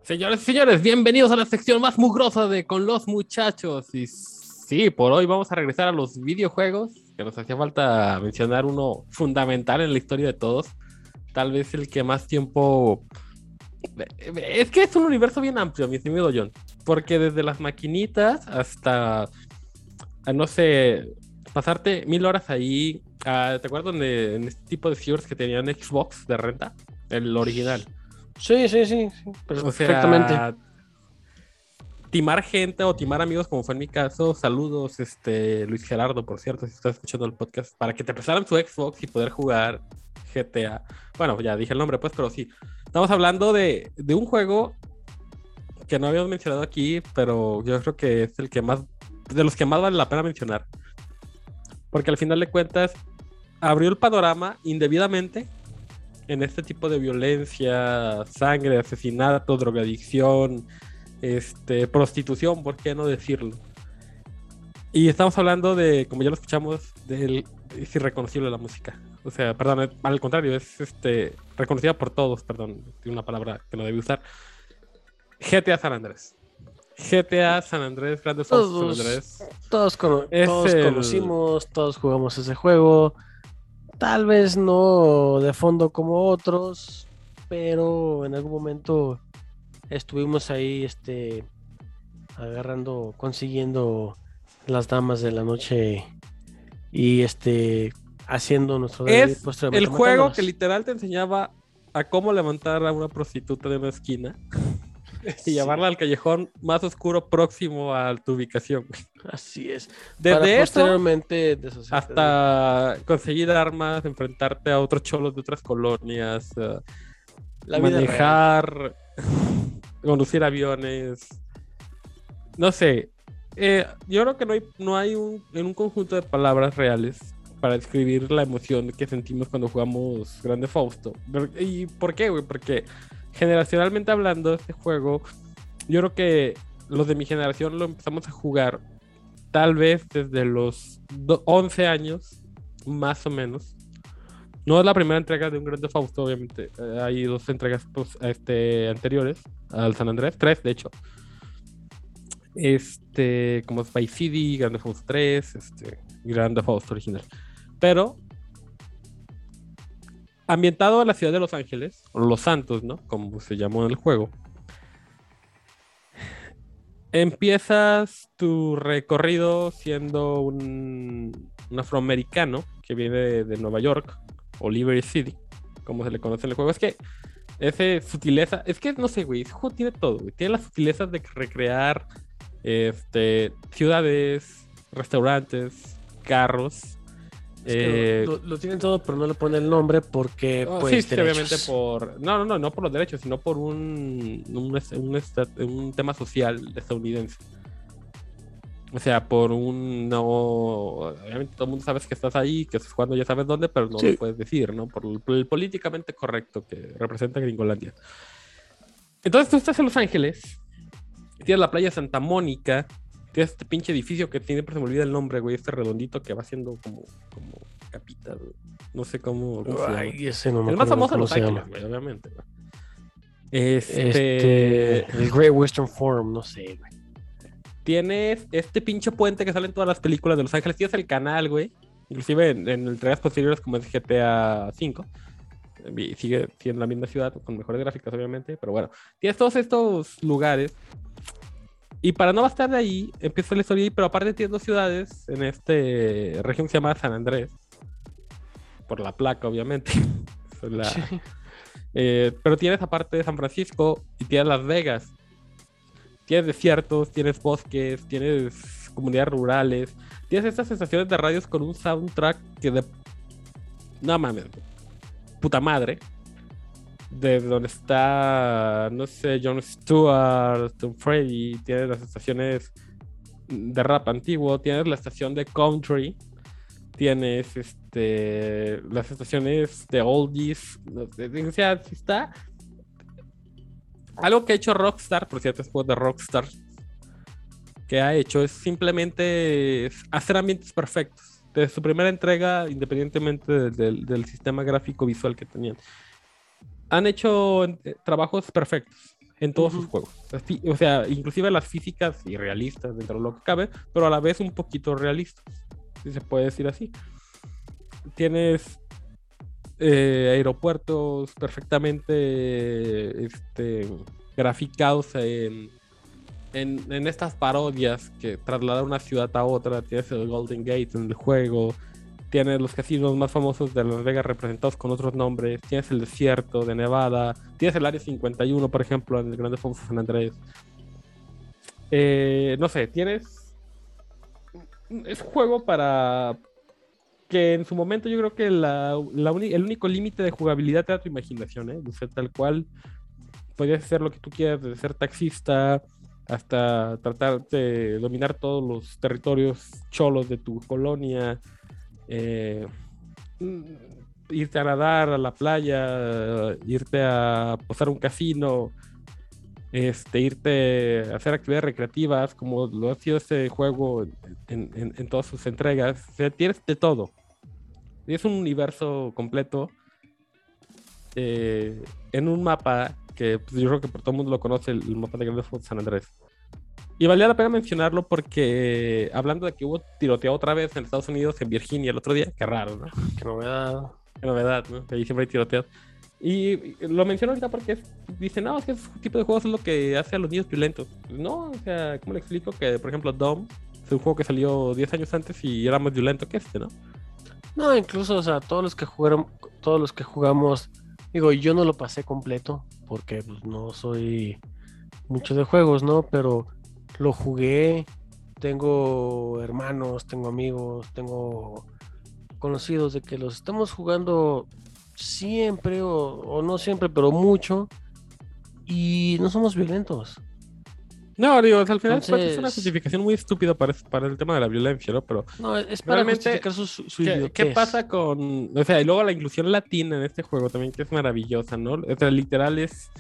Señores y señores, bienvenidos a la sección más mugrosa de Con los Muchachos. Y sí, por hoy vamos a regresar a los videojuegos, que nos hacía falta mencionar uno fundamental en la historia de todos. Tal vez el que más tiempo... Es que es un universo bien amplio, mi estimado John. Porque desde las maquinitas hasta, a no sé, pasarte mil horas ahí. ah, ¿Te acuerdas de en este tipo de viewers que tenían Xbox de renta? El original. Sí, sí, sí, sí, O sea, perfectamente. timar gente o timar amigos, como fue en mi caso. Saludos, este Luis Gerardo, por cierto, si estás escuchando el podcast, para que te prestaran su Xbox y poder jugar GTA. Bueno, ya dije el nombre, pues, pero sí. Estamos hablando de, de un juego que no habíamos mencionado aquí, pero yo creo que es el que más, de los que más vale la pena mencionar. Porque al final de cuentas, abrió el panorama indebidamente en este tipo de violencia, sangre, asesinato, drogadicción, este, prostitución, ¿por qué no decirlo? Y estamos hablando de, como ya lo escuchamos, del es irreconocible la música. O sea, perdón, es- al contrario, es este reconocida por todos, perdón, tiene una palabra que no debí usar. GTA San Andrés. GTA San Andrés, Grande Auto San Todos, Andrés. todos, cono- todos el- conocimos, todos jugamos ese juego. Tal vez no de fondo como otros, pero en algún momento estuvimos ahí este agarrando, consiguiendo las damas de la noche y este haciendo nuestro Es el juego que literal te enseñaba a cómo levantar a una prostituta de una esquina *laughs* y llevarla al callejón más oscuro próximo a tu ubicación. Así es. Desde Para posteriormente hasta conseguir armas, enfrentarte a otros cholos de otras colonias, eh, la manejar, *laughs* conducir aviones. No sé. eh, yo creo que no hay, no hay un, en un conjunto de palabras reales para describir la emoción que sentimos cuando jugamos Grande Fausto. ¿Y por qué, güey? Porque generacionalmente hablando, este juego, yo creo que los de mi generación lo empezamos a jugar tal vez desde los do- 11 años, más o menos. No es la primera entrega de un Grande Fausto, obviamente. eh, hay dos entregas pues, este, anteriores al San Andrés, tres de hecho. Este, como Spice City, Grande Fausto 3, este, Grande Fausto original. Pero ambientado en la ciudad de Los Ángeles, o Los Santos, ¿no? Como se llamó en el juego. Empiezas tu recorrido siendo un, afroamericano que viene de, de Nueva York, o Liberty City, como se le conoce en el juego. Es que ese sutileza, es que no sé, güey, ese juego tiene todo, güey. Tiene las sutilezas de recrear este, ciudades, restaurantes, carros. Eh, lo, lo tienen todo, pero no le ponen el nombre porque, Oh, pues, sí, obviamente por. No, no, no, no por los derechos, sino por un, un, un tema social estadounidense. O sea, por un no. Obviamente todo el mundo sabe que estás ahí, que estás jugando, ya sabes dónde, pero no Sí. lo puedes decir, ¿no? Por, por el políticamente correcto que representa Gringolandia. Entonces tú estás en Los Ángeles, tienes la playa Santa Mónica, tienes este pinche edificio que siempre se me olvida el nombre, güey, este redondito que va siendo como, como capita, güey. No sé cómo. cómo se llama. Ay, ese no me El más famoso de Los. Ángeles, güey, obviamente. güey. Este, Este, el Great Western Forum, no sé, güey. Tienes este pinche puente que sale en todas las películas de Los Ángeles. Tienes el canal, güey. Inclusive en, en entregas posteriores como es GTA V. Y sigue siendo la misma ciudad, con mejores gráficas, obviamente. Pero bueno, tienes todos estos lugares. Y para no bastar de ahí, empieza la historia. ahí, Pero aparte tienes dos ciudades en esta región que se llama San Andrés. Por la placa, obviamente. *laughs* Eh, pero tienes aparte de San Francisco y tienes Las Vegas. Tienes desiertos, tienes bosques, tienes comunidades rurales. Tienes estas sensaciones de radios con un soundtrack que de... No mames. Puta madre. De donde está, no sé, John Stewart, Tom Freddy. Tienes las estaciones de rap antiguo. Tienes la estación de country. Tienes este las estaciones de oldies. no sé, O sea, está algo que ha hecho Rockstar, por cierto, es juego de Rockstar, que ha hecho es simplemente hacer ambientes perfectos. Desde su primera entrega, independientemente del- del sistema gráfico visual que tenían, han hecho eh, trabajos perfectos. en todos sus juegos. Así- O sea, inclusive las físicas irrealistas dentro de lo que cabe, pero a la vez un poquito realistas, si se puede decir así. Tienes eh, aeropuertos perfectamente este, graficados en, en, en estas parodias que trasladan una ciudad a otra. Tienes el Golden Gate en el juego. Tienes los casinos más famosos de Las Vegas representados con otros nombres. Tienes el desierto de Nevada. Tienes el Área 51, por ejemplo, en el Grande Fondo San Andrés. Eh, no sé, tienes. Es juego para. Que en su momento yo creo que el único límite de jugabilidad era tu imaginación, ¿eh? Tal cual. Podías hacer lo que tú quieras, desde ser taxista hasta tratar de dominar todos los territorios cholos de tu colonia. Eh, mm, irte a nadar a la playa, irte a posar un casino, este, irte a hacer actividades recreativas, como lo ha sido este juego en, todas sus entregas. O tienes de todo. Es un universo completo eh, en un mapa que pues, yo creo que por todo el mundo lo conoce, el, mapa de Grand San Andrés. Y valía la pena mencionarlo porque, hablando de que hubo tiroteo otra vez en Estados Unidos, en Virginia el otro día, qué raro, ¿no? Qué novedad. Qué novedad, ¿no? Que ahí siempre hay tiroteos. Y lo menciono ahorita porque es- dicen, no, es que ese tipo de juegos es lo que hace a los niños violentos. No, o sea, ¿cómo le explico? Que, por ejemplo, Dom es un juego que salió 10 años antes y era más violento que este, ¿no? No, incluso, o sea, todos los que jugaron, todos los que jugamos, digo, yo no lo pasé completo porque pues, no soy mucho de juegos, ¿no? Pero lo jugué, tengo hermanos, tengo amigos, tengo conocidos de que los estamos jugando siempre o, o no siempre, pero mucho y no somos violentos. No, digo, al final pues, es una justificación muy estúpida para, para el tema de la violencia, ¿no? Pero No, es para justificar su, su, ¿Qué, qué pasa con.? O sea, y luego la inclusión latina en este juego también, que es maravillosa, ¿no? O sea, literal es.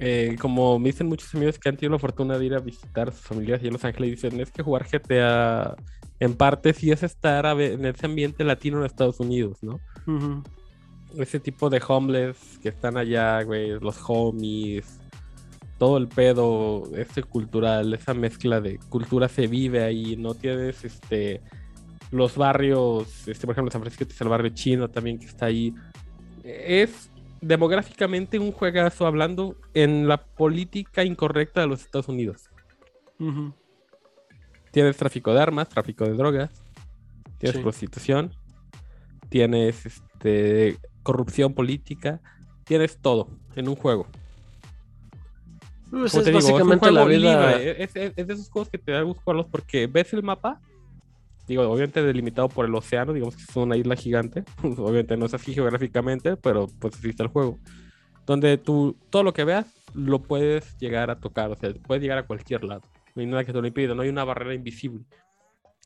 Eh, como me dicen muchos amigos que han tenido la fortuna de ir a visitar a sus familiares allá en Los Ángeles, dicen: es que jugar GTA en parte sí es estar en ese ambiente latino en Estados Unidos, ¿no? Ese tipo de homeless que están allá, güey, los homies, todo el pedo, este cultural, esa mezcla de cultura se vive ahí, no tienes este los barrios, este, por ejemplo, San Francisco tienes el barrio chino también que está ahí. Es demográficamente un juegazo hablando en la política incorrecta de los Estados Unidos. Tienes tráfico de armas, tráfico de drogas, tienes Sí. prostitución, tienes este, corrupción política, tienes todo en un juego. Pues es digo, es un básicamente la juego vida. libre, Es, es- es de esos juegos que te da gusto jugarlos porque ves el mapa, digo, obviamente delimitado por el océano, digamos que es una isla gigante, *laughs* obviamente no es así geográficamente, pero pues así está el juego. Donde tú, todo lo que veas, lo puedes llegar a tocar, o sea, puedes llegar a cualquier lado. No hay nada que te lo impida, no hay una barrera invisible.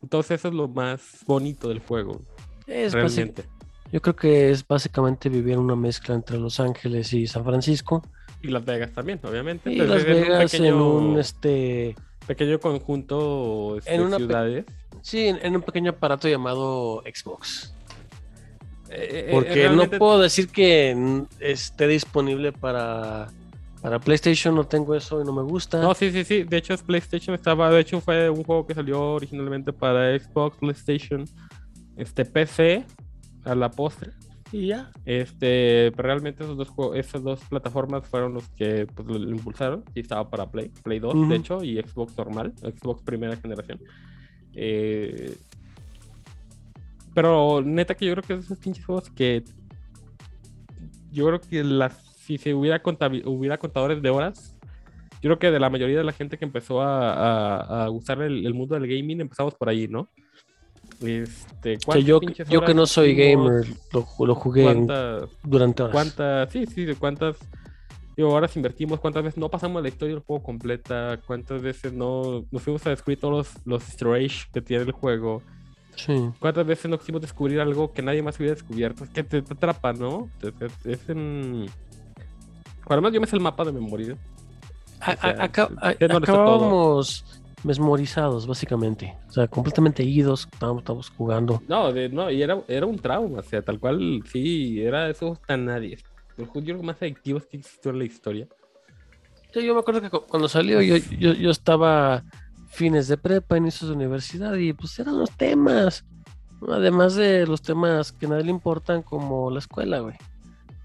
Entonces eso es lo más bonito del juego, Es realmente. Yo creo que es básicamente vivir una mezcla entre Los Ángeles y San Francisco. Y Las Vegas también, obviamente. Y Las en un Vegas en pequeño- un este pequeño conjunto este, En ciudades. sí, en, en un pequeño aparato llamado Xbox. Eh, eh, Porque realmente- no puedo decir que esté disponible para, para PlayStation, no tengo eso y no me gusta. No, sí, sí, sí. De hecho, es PlayStation estaba. De hecho, fue un juego que salió originalmente para Xbox, PlayStation, este PC a la postre. Y ya. Este, pero realmente esos dos juegos, esas dos plataformas fueron los que pues, lo, lo impulsaron. Y estaba para Play, Play 2, Ujú. de hecho, y Xbox normal, Xbox primera generación. Eh, pero neta que yo creo que esos pinches juegos que yo creo que las, si se hubiera, contabi- hubiera contadores de horas, yo creo que de la mayoría de la gente que empezó a, a, a usar el, el mundo del gaming, empezamos por ahí, ¿no? Este, Que ¿cuántas yo, yo que no soy gamer, lo, lo jugué en- ¿Cuántas, durante horas. cuántas, sí, sí, de cuántas digo, horas invertimos, cuántas veces no pasamos la historia del juego completa, cuántas veces no nos fuimos a descubrir todos los, los easter que tiene el juego, Sí. cuántas veces no quisimos descubrir algo que nadie más hubiera descubierto, es que te, te atrapa, ¿no? Te- es en... Además yo me sé el mapa de memoria. O sea, es acabábamos mesmorizados, básicamente. O sea, completamente idos, estábamos, estábamos jugando. No, de- no, y era, era un trauma, o sea, tal cual, sí, era esos tan nadie. Los juegos más adictivos que existió en la historia. Sí, yo me acuerdo que cu- cuando salió yo, yo, yo estaba fines de prepa, inicios de universidad y pues eran los temas. Además de los temas que a nadie le importan como la escuela, güey.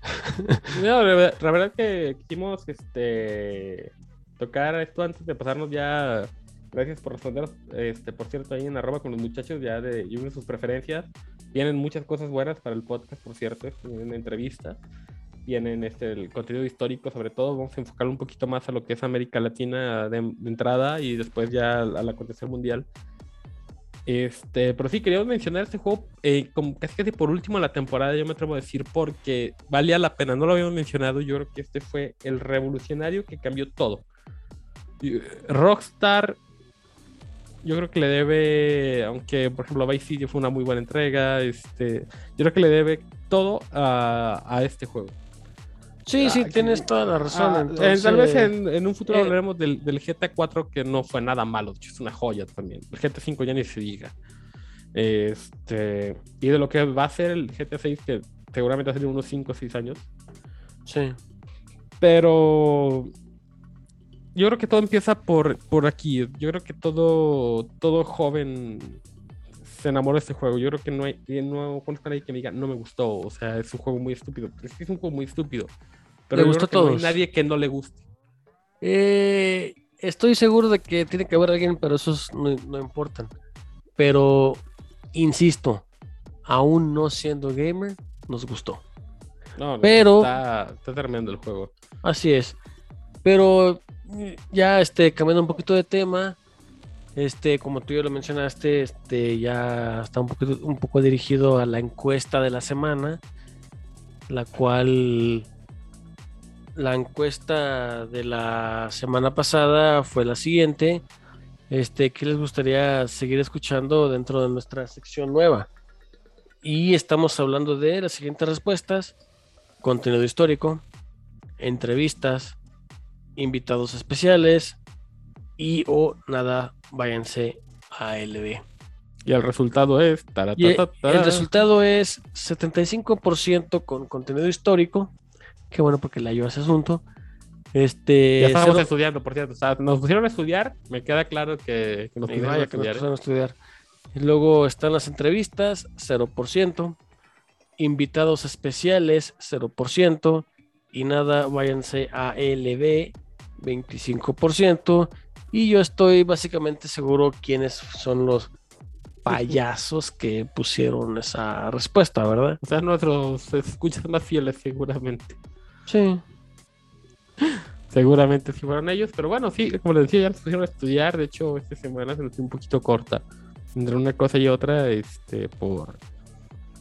*laughs* No, la verdad, la verdad que quisimos este, tocar esto antes de pasarnos ya. Gracias por responder, este, por cierto, ahí en arroba con los muchachos ya de sus preferencias. Vienen muchas cosas buenas para el podcast, por cierto, vienen entrevistas, vienen este, el contenido histórico, sobre todo vamos a enfocar un poquito más a lo que es América Latina de, entrada y después ya al, al acontecer mundial. Este, pero sí, queríamos mencionar este juego eh, como casi casi por último la temporada, yo me atrevo a decir, porque valía la pena, no lo habíamos mencionado, yo creo que este fue el revolucionario que cambió todo. Rockstar, yo creo que le debe, aunque por ejemplo Vice City fue una muy buena entrega, este, yo creo que le debe todo a, a este juego. Sí, sí, tienes toda la razón. Ah, entonces, tal vez en, en un futuro eh, hablaremos del, del GTA 4 que no fue nada malo, es una joya también. El GTA 5 ya ni se diga. Este, y de lo que va a ser el GTA 6, que seguramente va a ser unos 5 o 6 años. Sí. Pero yo creo que todo empieza por, por aquí. Yo creo que todo, todo joven se enamora de este juego. Yo creo que no hay, que no conozco a nadie que me diga no me gustó. O sea, es un juego muy estúpido. Es que es un juego muy estúpido. Pero Le gustó a no hay nadie que no le guste. Eh, estoy seguro de que tiene que haber alguien, pero esos no, no importan. Pero, insisto, aún no siendo gamer, nos gustó. No, no, Pero- Está, está tremendo el juego. Así es. Pero ya este, cambiando un poquito de tema, este, como tú ya lo mencionaste, este, ya está un poquito, un poco dirigido a la encuesta de la semana, la cual la encuesta de la semana pasada fue la siguiente. Este, ¿qué les gustaría seguir escuchando dentro de nuestra sección nueva? Y estamos hablando de las siguientes respuestas: contenido histórico, entrevistas, invitados especiales y o nada, váyanse a LB. Y el resultado es. Y el resultado es 75% con contenido histórico. Qué bueno porque le ayuda a ese asunto. Este, Ya estábamos cero- estudiando, por cierto. o sea, nos pusieron a estudiar. Me queda claro que, que nos pusieron a vaya nos estudiar. pusieron a estudiar. Y luego están las entrevistas, 0%. Invitados especiales, 0%. Y nada, váyanse a LB, 25%. Y yo estoy básicamente seguro quiénes son los *laughs* payasos que pusieron esa respuesta, ¿verdad? O sea, nuestros escuchas más fieles, seguramente. Sí. Seguramente sí fueron ellos, pero bueno, sí, como les decía, ya nos pusieron a estudiar. De hecho, esta semana se nos dio un poquito corta entre una cosa y otra, este, por,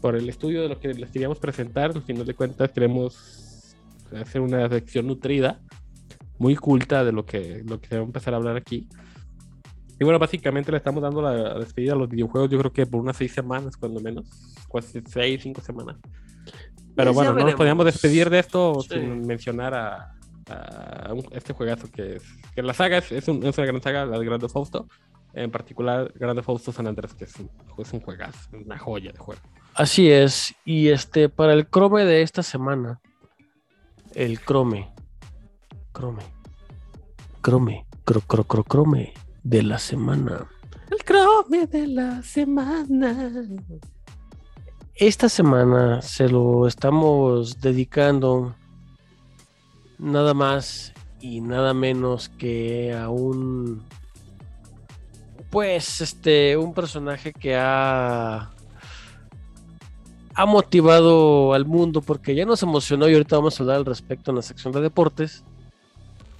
por el estudio de lo que les queríamos presentar. Al final de cuentas, queremos hacer una sección nutrida, muy culta de lo que, lo que se va a empezar a hablar aquí. Y bueno, básicamente le estamos dando la despedida a los videojuegos, yo creo que por unas seis semanas, cuando menos, casi seis, cinco semanas. Pero Pues ya bueno, no nos podíamos despedir de esto Sí. sin mencionar a, a un- este juegazo que es. Que la saga es, es, un- es una gran saga, la de Grand Theft Auto. En particular, Grand Theft Auto San Andrés, que es un, es un juegazo, una joya de juego. Así es. Y este, para el Chrome de esta semana, el Chrome, Chrome, Chrome, cro, cro, cro, Chrome de la semana. El Chrome de la semana. Esta semana se lo estamos dedicando nada más y nada menos que a un pues este un personaje que ha ha motivado al mundo porque ya nos emocionó y ahorita vamos a hablar al respecto en la sección de deportes.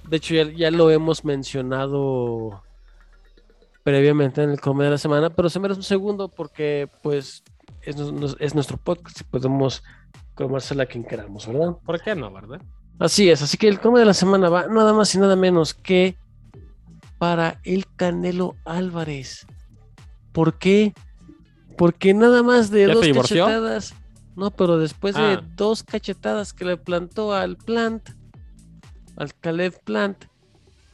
De hecho ya, ya lo hemos mencionado previamente en el come de la semana, pero se merece un segundo porque pues es, nu- es nuestro podcast y podemos cromársela a quien queramos, ¿verdad? ¿Por qué no, verdad? Así es, así que el croma de la semana va nada más y nada menos que para el Canelo Álvarez. ¿Por qué? Porque nada más de ¿Ya se dos cachetadas. No, pero después de Ah. dos cachetadas que le plantó al Plant, al Caleb Plant,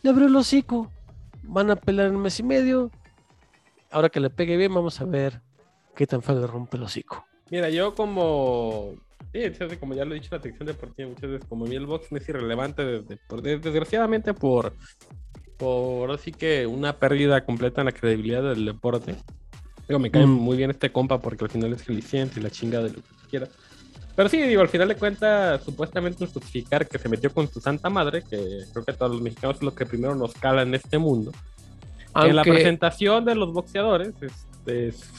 le abrió el hocico. Van a pelear en un mes y medio. Ahora que le pegue bien, vamos a ver qué tan fácil le rompe el hocico. Mira, yo como Sí, como ya lo he dicho, la sección deportiva muchas veces, como a mí el box me es irrelevante, desde- por- desgraciadamente por, por así que una pérdida completa en la credibilidad del deporte. Digo, me cae Mm. muy bien este compa porque al final es jalisciense y la chinga de lo que quiera. Pero sí, digo, al final de cuentas, supuestamente justificar que se metió con su santa madre, que creo que todos los mexicanos es lo que primero nos cala en este mundo. En la Aunque- presentación de los boxeadores, este, es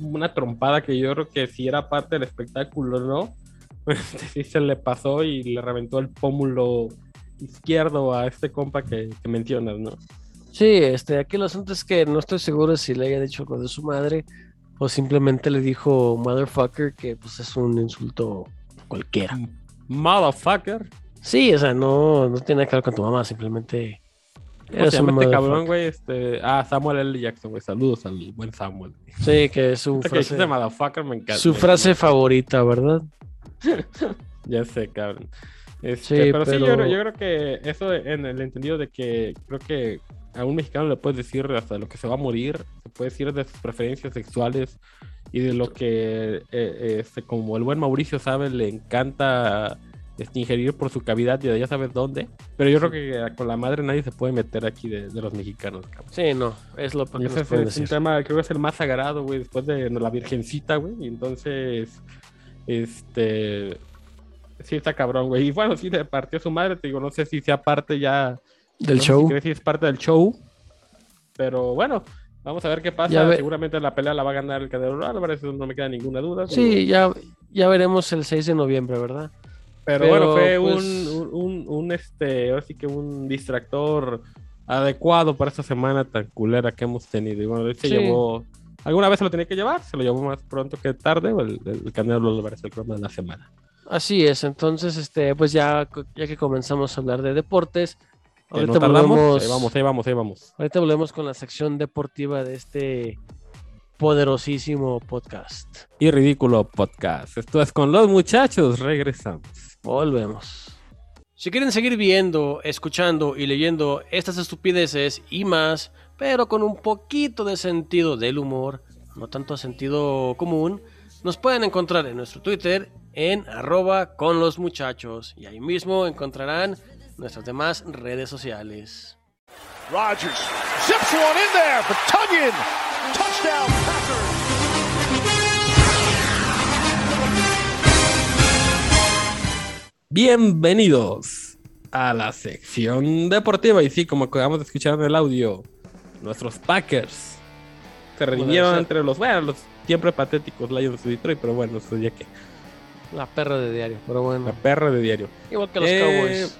una trompada que yo creo que si era parte del espectáculo, ¿no? *laughs* Este, sí se le pasó y le reventó el pómulo izquierdo a este compa que, que mencionas, ¿no? Sí, este, aquí el asunto es que no estoy seguro si le haya dicho algo de su madre o simplemente le dijo motherfucker, que pues es un insulto cualquiera. Motherfucker. Sí, o sea, no, no tiene nada que ver con tu mamá, simplemente. ¿Cómo se llama un este cabrón, güey? Este... Ah, Samuel L. Jackson, güey. Saludos al buen Samuel. Sí, que es su que frase, dijiste motherfucker me encanta. su frase favorita, ¿verdad? *laughs* Ya sé, cabrón. Este, Sí, pero, sí, yo, pero- creo- yo creo que eso en el entendido de que creo que a un mexicano le puedes decir hasta lo que se va a morir, se puede decir de sus preferencias sexuales y de lo que, eh, este, como el buen Mauricio sabe, le encanta este, ingerir por su cavidad y de ya sabes dónde. Pero yo creo que con la madre nadie se puede meter aquí de, de los mexicanos, cabrón. Sí, no, es lo que es, es un tema, creo que es el más sagrado, güey, después de la Virgencita, güey. Y entonces, este, sí está cabrón, güey. Y bueno, sí le partió su madre, te digo, no sé si sea parte ya Del no sé show. Crees si es parte del show. Pero bueno, vamos a ver qué pasa. Ve- Seguramente la pelea la va a ganar el Canelo Álvarez, eso no me queda ninguna duda. Sí, ya, ya veremos el 6 de noviembre, ¿verdad? Pero, Pero, bueno, fue pues- un, un, un, este, ahora sí que un distractor adecuado para esta semana tan culera que hemos tenido. Y bueno, él se Sí. llevó, alguna vez se lo tenía que llevar, se lo llevó más pronto que tarde, o el, el Canelo Álvarez, el programa de la semana. Así es, entonces, este, pues ya, ya que comenzamos a hablar de deportes, ahorita no tardamos, volvemos, ahí vamos, ahí vamos, ahí vamos. ahorita volvemos con la sección deportiva de este poderosísimo podcast. Y ridículo podcast. Esto es con los muchachos, regresamos. Volvemos. Si quieren seguir viendo, escuchando y leyendo estas estupideces y más, pero con un poquito de sentido del humor, no tanto sentido común, nos pueden encontrar en nuestro Twitter en arroba con los muchachos y ahí mismo encontrarán nuestras demás redes sociales. Rodgers zips one in there for Tunyon. Touchdown Packers. Bienvenidos a la sección deportiva. Y sí, como acabamos de escuchar en el audio, nuestros Packers se redimieron Bueno, entre los, bueno, los siempre patéticos Lions de Detroit, pero bueno, eso ya que La perra de diario, pero bueno, la perra de diario. igual que los Eh, Cowboys.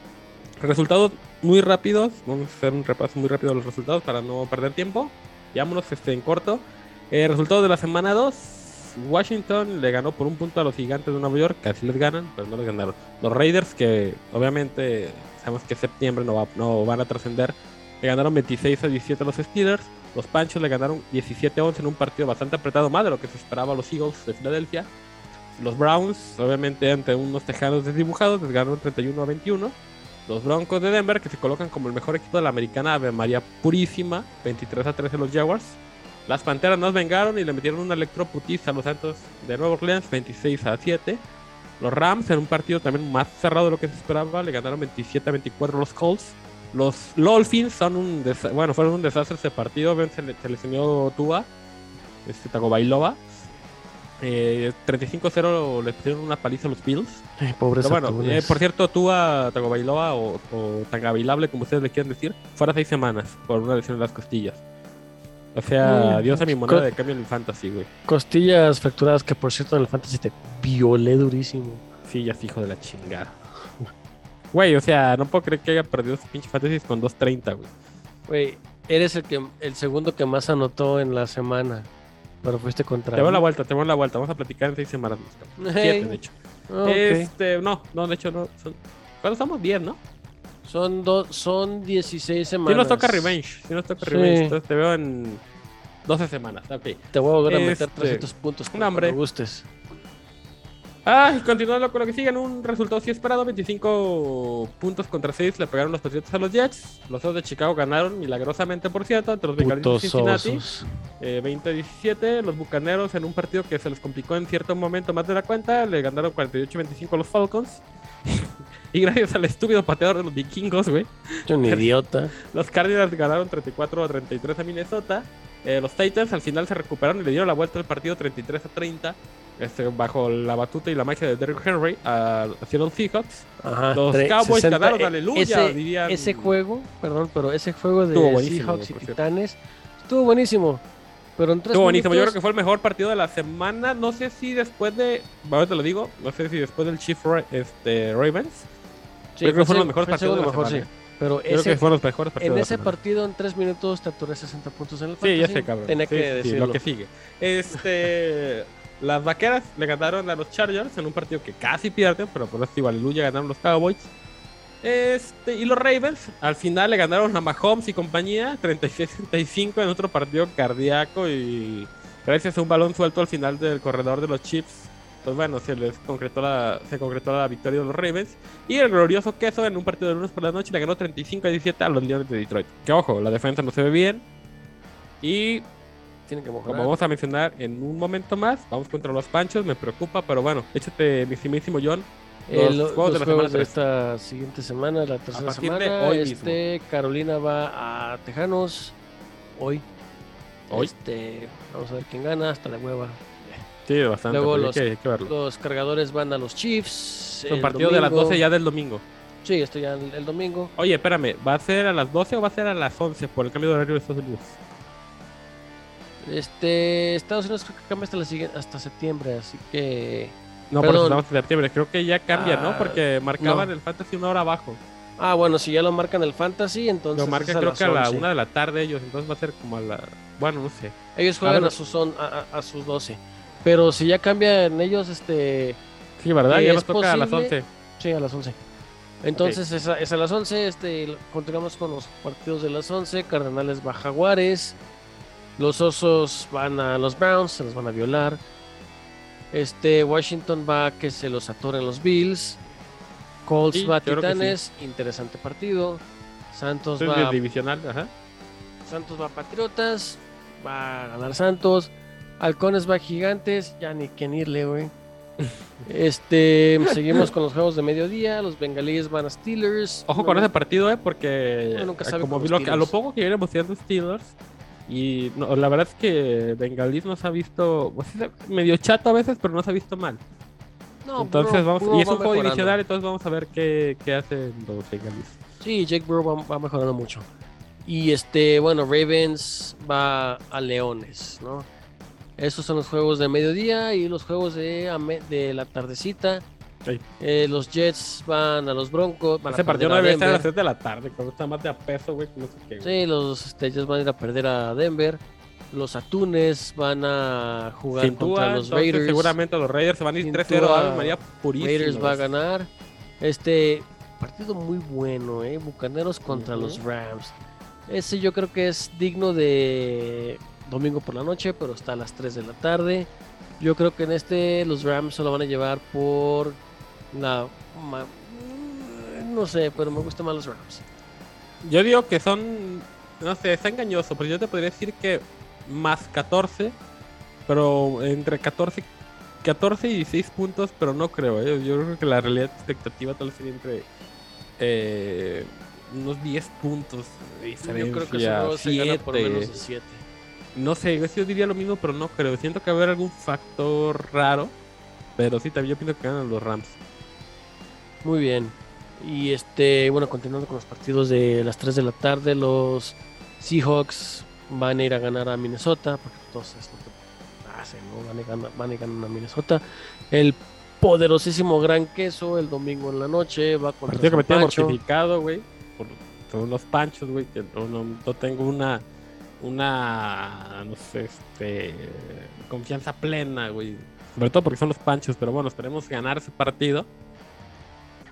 Resultados muy rápidos. Vamos a hacer un repaso muy rápido de los resultados para no perder tiempo. Vámonos este, en corto. Eh, resultados de la semana 2. Washington le ganó por un punto a los gigantes de Nueva York. Casi les ganan, pero no les ganaron. Los Raiders, que obviamente sabemos que septiembre no, va- no van a trascender, le ganaron 26 a 17 a los Steelers. Los Panchos le ganaron 17 a 11 en un partido bastante apretado, más de lo que se esperaba a los Eagles de Filadelfia. Los Browns, obviamente, ante unos tejanos desdibujados, les ganaron 31 a 21. Los Broncos de Denver, que se colocan como el mejor equipo de la americana Ave María Purísima, 23 a 13 los Jaguars. Las Panteras nos vengaron y le metieron una electroputiza a los Santos de Nueva Orleans, 26 a 7. Los Rams, en un partido también más cerrado de lo que se esperaba, le ganaron 27 a 24 a los Colts. Los Dolphins son un bueno, fueron un desastre ese partido. Se, le, se Tua, este Tagovailoa. Eh, 35-0 le pusieron una paliza a los Bills. Ay, pobres Pero bueno, eh, por cierto, Tua Tagovailoa o, o Tagabilable, como ustedes le quieran decir, fuera seis semanas por una lesión en las costillas. O sea, adiós a mi moneda co- de cambio en el fantasy, güey. Costillas fracturadas que por cierto en el fantasy te violé durísimo. Sí, ya es hijo de la chingada. Güey, o sea, no puedo creer que haya perdido su pinche fantasy con 2.30, güey. Güey, eres el que el segundo que más anotó en la semana. Pero fuiste contra Te voy a la vuelta, te voy a la vuelta. Vamos a platicar en seis semanas. más, cabrón. Hey. Siete, de hecho. Este, no, no, de hecho no. Son... ¿Cuándo estamos? Bien, ¿no? Son dos, son 16 semanas. Si nos toca revenge, si nos toca Sí. revenge. Entonces te veo en 12 semanas. Ok. Te voy a volver a meter Este, 300 puntos un cuando gustes. Ah, y continuando con lo que siguen, un resultado sí esperado, 25 puntos contra 6 le pegaron los Patriotas a los Jets. Los dos de Chicago ganaron milagrosamente, por cierto, ante los Bengalíes de Cincinnati. Eh, 20-17, los Bucaneros en un partido que se les complicó en cierto momento más de la cuenta, le ganaron 48-25 a los Falcons. *laughs* y gracias al estúpido pateador de los vikingos, güey, un *laughs* idiota. los Cardinals ganaron 34 a 33 a Minnesota. Eh, los Titans al final se recuperaron y le dieron la vuelta al partido 33 a 30. este, bajo la batuta y la magia de Derrick Henry a, Seahawks. Ajá, Los Cowboys 60 ganaron, eh, aleluya, Ese, dirían. ese juego, perdón, pero ese juego de Seahawks y. Titanes estuvo buenísimo. Pero en tres Estuvo buenísimo. Yo creo que fue el mejor partido de la semana. No sé si después de. Ahora te lo digo. No sé si después del Chief Ra- este, Ravens. Sí, creo que fueron los mejores partidos de la mejor, semana. sí. Pero Creo ese, que fueron los mejores partidos. en ese partido, en tres minutos, te aturé 60 puntos en el Sí, ya sé, cabrón. Tenía Sí, que sí, decirlo. lo que sigue. Este. *laughs* Las vaqueras le ganaron a los Chargers en un partido que casi pierden, pero por eso digo, aleluya, ganaron los Cowboys. Este, y los Ravens al final le ganaron a Mahomes y compañía 36-35 en otro partido cardíaco y gracias a un balón suelto al final del corredor de los Chiefs. Pues bueno, se les concretó la, se concretó la victoria de los Ravens. Y el glorioso queso en un partido de lunes por la noche le ganó 35-17 a los Leones de Detroit. Que ojo, la defensa no se ve bien. Y que como vamos a mencionar en un momento más, vamos contra los Panchos, me preocupa, pero bueno, échate, mi estimísimo John. Eh, los lo- juegos de la juegos semana de esta siguiente semana, la tercera semana. hoy este, Carolina va a Tejanos hoy. Hoy. Este, vamos a ver quién gana, hasta la hueva. Sí, bastante. Luego hay los- que, hay que verlo. Los cargadores van a los Chiefs. Un partido de las domingo. 12 ya del domingo. Sí, esto ya el, el domingo. Oye, espérame, ¿va a ser a las 12 o va a ser a las 11 por el cambio de horario de Estados Unidos? Este, Estados Unidos creo que cambia hasta, la siguiente, hasta septiembre, así que... No, por eso Perdón. estamos en septiembre. Creo que ya cambia, ¿no? Ah, Porque marcaban no. el fantasy una hora abajo. Ah, bueno, si ya lo marcan el Fantasy, entonces Lo marca es a creo que a la 11. una de la tarde ellos, entonces va a ser como a la... Bueno, no sé. Ellos juegan a, sus, on- a sus 12. Pero si ya cambian ellos, este... Sí, ¿verdad? ¿Y Ya es nos toca a las posible? 11. Sí, a las 11. Entonces es, a, es a las 11, este, continuamos con los partidos de las 11. Cardenales va a Jaguares. Los Osos van a los Browns, se los van a violar. Este, Washington va a que se los atoren los Bills. Colts Sí, va a Titanes, interesante partido. Santos va, divisional, ajá. Santos va a Patriotas, va a ganar Santos. Halcones va Gigantes, ya ni quién irle, güey. Este, *laughs* seguimos con los juegos de mediodía. Los bengalíes van a Steelers. Ojo con ese partido, ¿eh? Porque nunca sabe como vi lo que- a lo poco que vienen mostrando Steelers y no, la verdad es que Bengalis nos ha visto pues, medio chato a veces, pero no se ha visto mal. No, entonces vamos y es un juego divisional, entonces vamos a ver qué, qué hacen los Bengalis. Sí, Jake Burrow va, va mejorando mucho. Y este, bueno, Ravens va a Leones, ¿no? Esos son los juegos de mediodía y los juegos de, de la tardecita. Sí. Eh, los Jets van a los Broncos. Van a Ese partido no debe estar a las Denver. 3 de la tarde, cuando está más de a peso, güey, no sé qué. güey. Sí, los este, Jets van a ir a perder a Denver. Los Atunes van a jugar Sin contra los Raiders. seguramente los Raiders se van a ir Sin 3-0 Tua, Ave María purísimo. Raiders va a ganar. Este partido muy bueno, ¿eh? Bucaneros contra los Rams. Ese yo creo que es digno de domingo por la noche, pero está a las 3 de la tarde. Yo creo que en este los Rams se lo van a llevar por la... ma- No sé, pero me gustan más los Rams. Yo digo que son, no sé, está engañoso, pero yo te podría decir que más 14, pero entre 14, 14 y 16 puntos, pero no creo, ¿eh? yo creo que la realidad expectativa tal vez sería entre eh, unos 10 puntos Yo creo que ese diferencia, juego se gana por menos de 7. 7. No sé, yo diría lo mismo, pero no creo. Siento que va a haber algún factor raro, pero sí, también yo pienso que ganan los Rams. Muy bien. Y este, bueno, continuando con los partidos de las 3 de la tarde, los Seahawks van a ir a ganar a Minnesota, porque todos es lo que hacen, ¿no? Van a ganar, van a ganar a Minnesota. El poderosísimo Gran Queso el domingo en la noche va contra Partido que me tiene mortificado, güey. Por, por unos panchos, güey. Que no, no, no tengo una. Una. No sé, este. Confianza plena, güey. Sobre todo porque son los panchos. Pero bueno, esperemos ganar ese partido.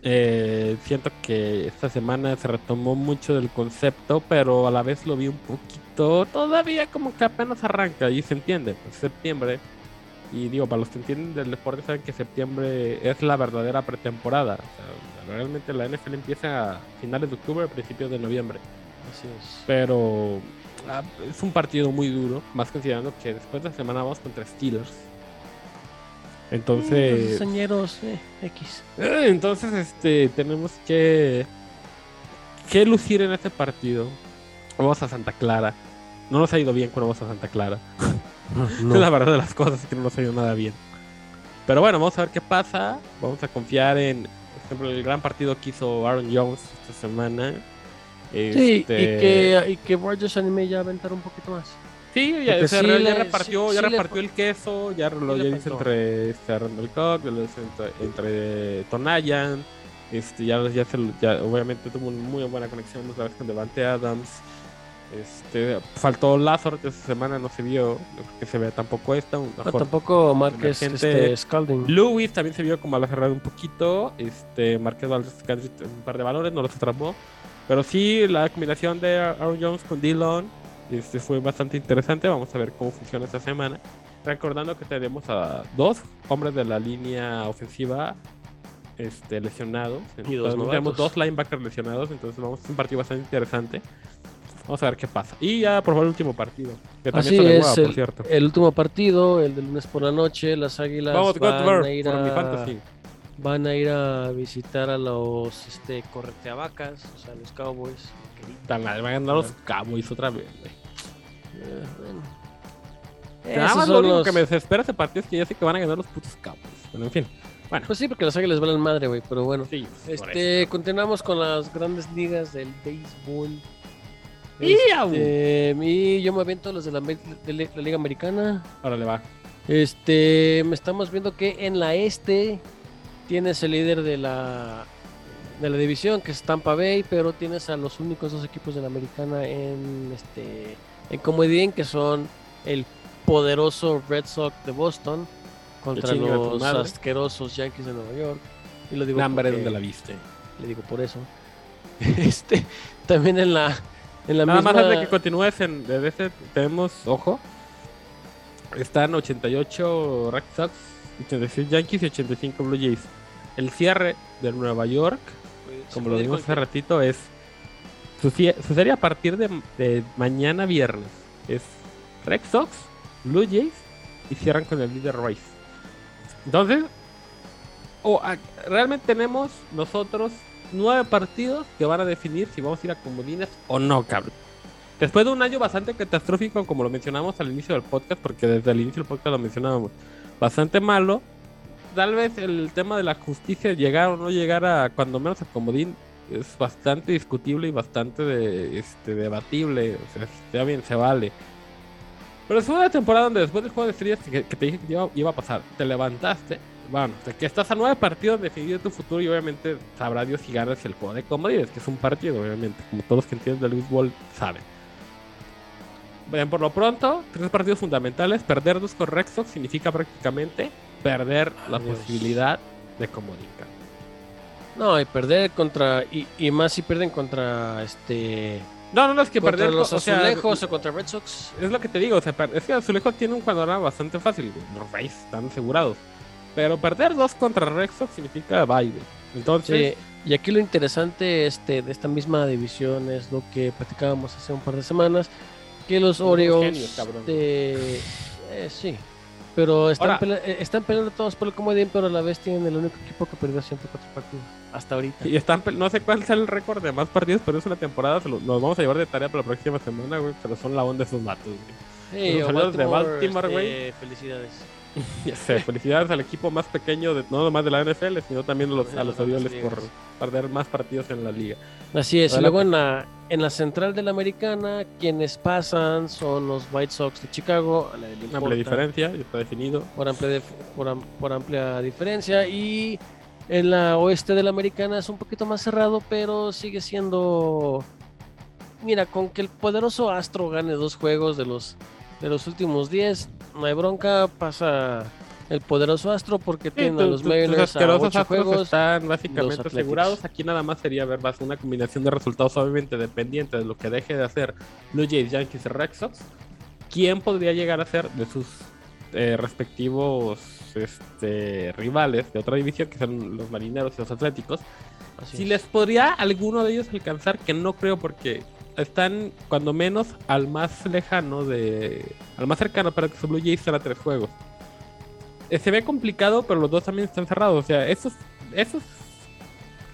Eh, siento que esta semana se retomó mucho del concepto, pero a la vez lo vi un poquito. Todavía como que apenas arranca y se entiende. Pues septiembre. Y digo, para los que entienden del deporte, saben que septiembre es la verdadera pretemporada. O sea, realmente la NFL empieza a finales de octubre, principios de noviembre. Así es. Pero es un partido muy duro, más considerando que después de la semana vamos contra Steelers. Entonces, Los señeros, eh, X. eh, entonces este, tenemos que, que lucir en este partido. Vamos a Santa Clara. No nos ha ido bien cuando vamos a Santa Clara. *laughs* Es la verdad de las cosas que no nos ha ido nada bien. Pero bueno, vamos a ver qué pasa. Vamos a confiar en, por ejemplo, el gran partido que hizo Aaron Jones esta semana. Sí, Este, y que, y que Borges anime ya a aventar un poquito más. Sí, ya, o sea, sí ya le- repartió, sí- ya sí repartió el queso, ya lo ya faltó. entre este, Randall Cobb, entre, entre Tonayan, este, ya, ya, se, ya obviamente tuvo una muy buena conexión otra vez con Devante Adams. Este, faltó Lázaro, que esta semana no se vio, que se vea tampoco esta. No, mejor. tampoco Márquez este, Scalding. Lewis también se vio como a la cerrada un poquito. Este, Marquez Valdez un par de valores, no los atrapó. Pero sí, la combinación de Aaron Jones con Dillon este, fue bastante interesante. Vamos a ver cómo funciona esta semana. Recordando que tenemos a dos hombres de la línea ofensiva este, lesionados. Y dos Entonces, tenemos dos linebackers lesionados. Entonces vamos a un partido bastante interesante. Vamos a ver qué pasa. Y ya por favor el último partido. Que también Así es, hueva, por el, cierto. el último partido, el de lunes por la noche, las Águilas Vamos, van, a ir por mi fantasy. Van a ir a visitar a los este, correteavacas, o sea, los Cowboys. Tan van a ganar los Cowboys otra vez, güey. Eh, bueno. Nada más lo único los- que me desespera ese partido es que ya sé que van a ganar los putos Cowboys. Bueno, en fin. Bueno, Pues sí, porque las Águilas valen madre, güey, pero bueno. sí. Este, continuamos con las grandes ligas del béisbol. Este, y yo me aviento los de la, de Liga Americana. Órale, va. Este, me estamos viendo que en la este tienes el líder de la de la división que es Tampa Bay, pero tienes a los únicos dos equipos de la Americana en este en comodín que son el poderoso Red Sox de Boston contra los asquerosos Yankees de Nueva York. Y lo digo Nambre, ¿dónde la viste? le digo por eso. *laughs* Este, también en la en la Nada misma más antes de que continúes en de ese, tenemos, ojo, están 88 Red Sox, 86 Yankees y 85 Blue Jays. El cierre de Nueva York, Se como lo ir vimos hace ratito, es su, su serie a partir de, de mañana viernes. Es Red Sox, Blue Jays y cierran con el líder Rays. Entonces, o a- realmente tenemos nosotros nueve partidos que van a definir si vamos a ir a comodines o no, cabrón. Después de un año bastante catastrófico, como lo mencionamos al inicio del podcast, porque desde el inicio del podcast lo mencionábamos, bastante malo. Tal vez el tema de la justicia, llegar o no llegar a cuando menos a comodín, es bastante discutible y bastante de- este, debatible. O sea, está bien, se vale. Pero es una temporada donde después del juego de estrellas que, te dije que iba, a pasar, te levantaste, bueno, de que estás a nueve partidos de tu futuro y obviamente sabrá Dios si ganas el juego de comodines, que es un partido, obviamente, como todos los que entienden del béisbol saben. Por lo pronto, tres partidos fundamentales. Perder dos Sox significa prácticamente perder la Adiós. posibilidad de cabrón. No, y perder contra y, y más si pierden contra este No, no, no, es que contra perder los o sea, azulejos o contra Red Sox. Es lo que te digo, o sea, es que Azulejos tiene un panorama bastante fácil. Los Rays están asegurados. Pero perder dos contra Red Sox significa güey. Entonces, Sí, y aquí lo interesante este, de esta misma división es lo que platicábamos hace un par de semanas, que los genios, cabrón. de- eh, sí, pero están, pele- eh, están peleando todos por el comodín, pero a la vez tienen el único equipo que perdió 104 partidos hasta ahorita. y están, no sé cuál es el récord de más partidos, pero es una temporada, se lo- nos vamos a llevar de tarea para la próxima semana, güey. Pero son la onda de esos vatos, güey. Sí, los Orioles de Baltimore, este, güey. felicidades. *laughs* Ya sé, felicidades al equipo más pequeño, de, no nomás de la NFL, sino también a los, a los Las Orioles por perder más partidos en la liga. Así es, y luego que- en la, en la central de la americana, quienes pasan son los White Sox de Chicago, a amplia diferencia, ya está definido. por amplia, dif- por, am- por amplia diferencia. Y en la oeste de la americana es un poquito más cerrado, pero sigue siendo. Mira, con que el poderoso Astro gane dos juegos de los, de los últimos 10, no hay bronca, pasa el poderoso Astro porque Sí, tiene tu- a los Mariners a ocho juegos. están básicamente asegurados. Aquí nada más sería ver más una combinación de resultados, obviamente dependiente de lo que deje de hacer Blue Jays, Yankees y Red Sox. ¿Quién podría llegar a ser de sus eh, respectivos este, rivales de otra división, que son los marineros y los atléticos. Así Si es. les podría alguno de ellos alcanzar, que no creo porque están cuando menos al más lejano de... al más cercano para que su Blue Jays a tres juegos. Eh, se ve complicado, pero los dos también están cerrados. O sea, esos, esos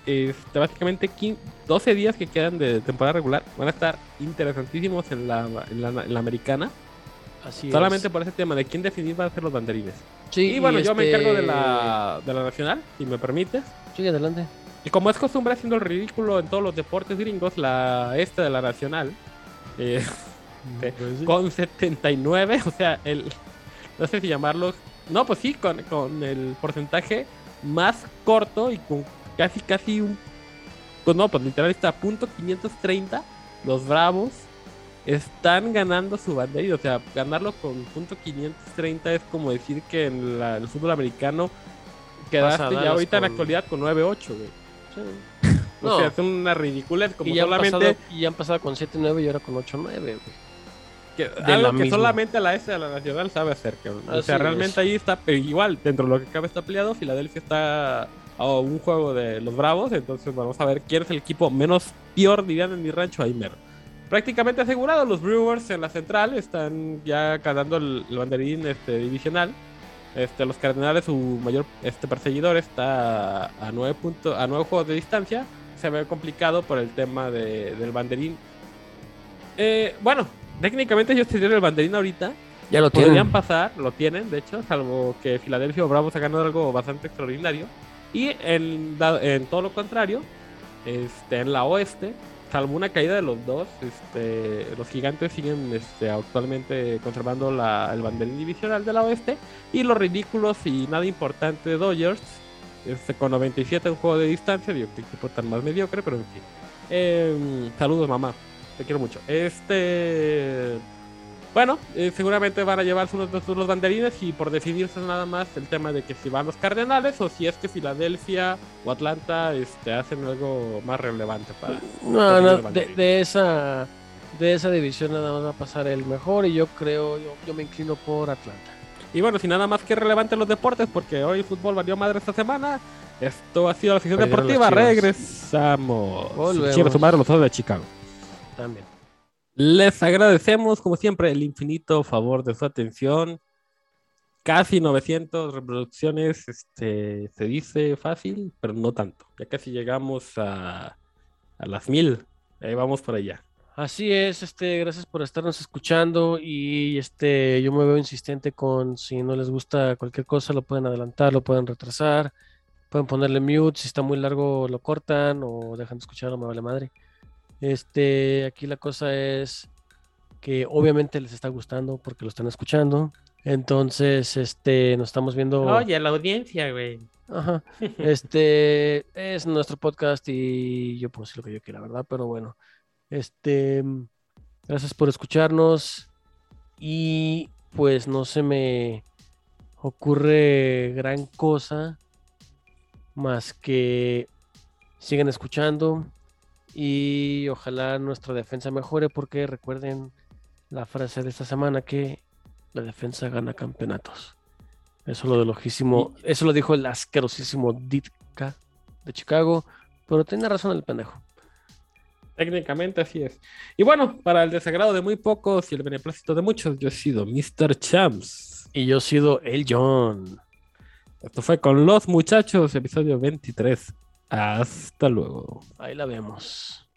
este, básicamente 15 12 días que quedan de temporada regular van a estar interesantísimos en la, en la, en la americana. Así Solamente es. por ese tema de quién definir va a ser los banderines. Sí, y bueno, yo me este, encargo de la, de la nacional, si me permites. Sí, adelante. Y como es costumbre haciendo el ridículo en todos los deportes gringos, la esta de la nacional, eh, Sí. Pues sí. con 79, o sea, el, no sé si llamarlo, no, pues sí, con, con el porcentaje más corto y con casi, casi un, pues no, pues literal está a punto 530, los Bravos están ganando su banderita, o sea, ganarlo con punto 530 es como decir que en la- el fútbol americano quedaste ya ahorita en la actualidad con 9-8, güey. Sí. *laughs* O sea, es una ridiculez, como y, ya han solamente... pasado, y ya han pasado con 7-9 y ahora con 8-9, güey. que, de algo la que misma. solamente la S de la Nacional sabe hacer. cabrón. o sea, realmente es. ahí está, pero igual, dentro de lo que cabe está peleado, Filadelfia está a un juego de los Bravos, entonces vamos a ver quién es el equipo menos peor, dirían en mi rancho, ahí mero. Prácticamente asegurado, los Brewers en la central están ya ganando el, el banderín este, divisional. Este, los Cardenales, su mayor este, perseguidor, está a, a nueve a nueve juegos de distancia. Se ve complicado por el tema de- del banderín. Eh, bueno, técnicamente ellos tendrían el banderín ahorita. Ya lo Podrían tienen. pasar, lo tienen, de hecho, salvo que Filadelfia o Bravos ha ganado algo bastante extraordinario. Y en, en todo lo contrario, este, en la oeste, salvo una caída de los dos, este, los gigantes siguen este, actualmente conservando la- el banderín divisional de la oeste. Y los ridículos y nada importante Dodgers, este, con 97 en juego de distancia, digo, qué equipo tan más mediocre, pero en fin. Em, saludos, mamá. Te quiero mucho. Este. Bueno, eh, seguramente van a llevarse unos de los banderines y por decidirse nada más el tema de que si van los Cardenales o si es que Filadelfia o Atlanta este, hacen algo más relevante para... No, Para no, de, de esa de esa división nada más va a pasar el mejor y yo creo, yo, yo me inclino por Atlanta. Y bueno, sin nada más que relevante en los deportes, porque hoy el fútbol valió madre esta semana. Esto ha sido la sección deportiva. Regresamos. Volvemos. Chinga su madre los dos de Chicago. También. Les agradecemos, como siempre, el infinito favor de su atención. Casi 900 reproducciones, este, se dice fácil, pero no tanto. Ya casi llegamos a, a las mil. Ahí vamos por allá. Así es, este, gracias por estarnos escuchando y este, yo me veo insistente con si no les gusta cualquier cosa, lo pueden adelantar, lo pueden retrasar, pueden ponerle mute, si está muy largo lo cortan o dejan de escuchar, no me vale madre. Este, aquí la cosa es que obviamente les está gustando porque lo están escuchando. Entonces, este, nos estamos viendo. la audiencia, güey. Ajá. *laughs* Este es nuestro podcast y yo puedo decir lo que yo quiera, ¿verdad? Pero bueno, este, gracias por escucharnos y pues no se me ocurre gran cosa más que sigan escuchando y ojalá nuestra defensa mejore porque recuerden la frase de esta semana que la defensa gana campeonatos. Eso lo del ojísimo, eso lo dijo el asquerosísimo Ditka de Chicago, pero tiene razón el pendejo. Técnicamente así es. Y bueno, para el desagrado de muy pocos y el beneplácito de muchos, yo he sido Mr. Champs. Y yo he sido el John. Esto fue con los muchachos, episodio 23. Hasta luego. Ahí la vemos.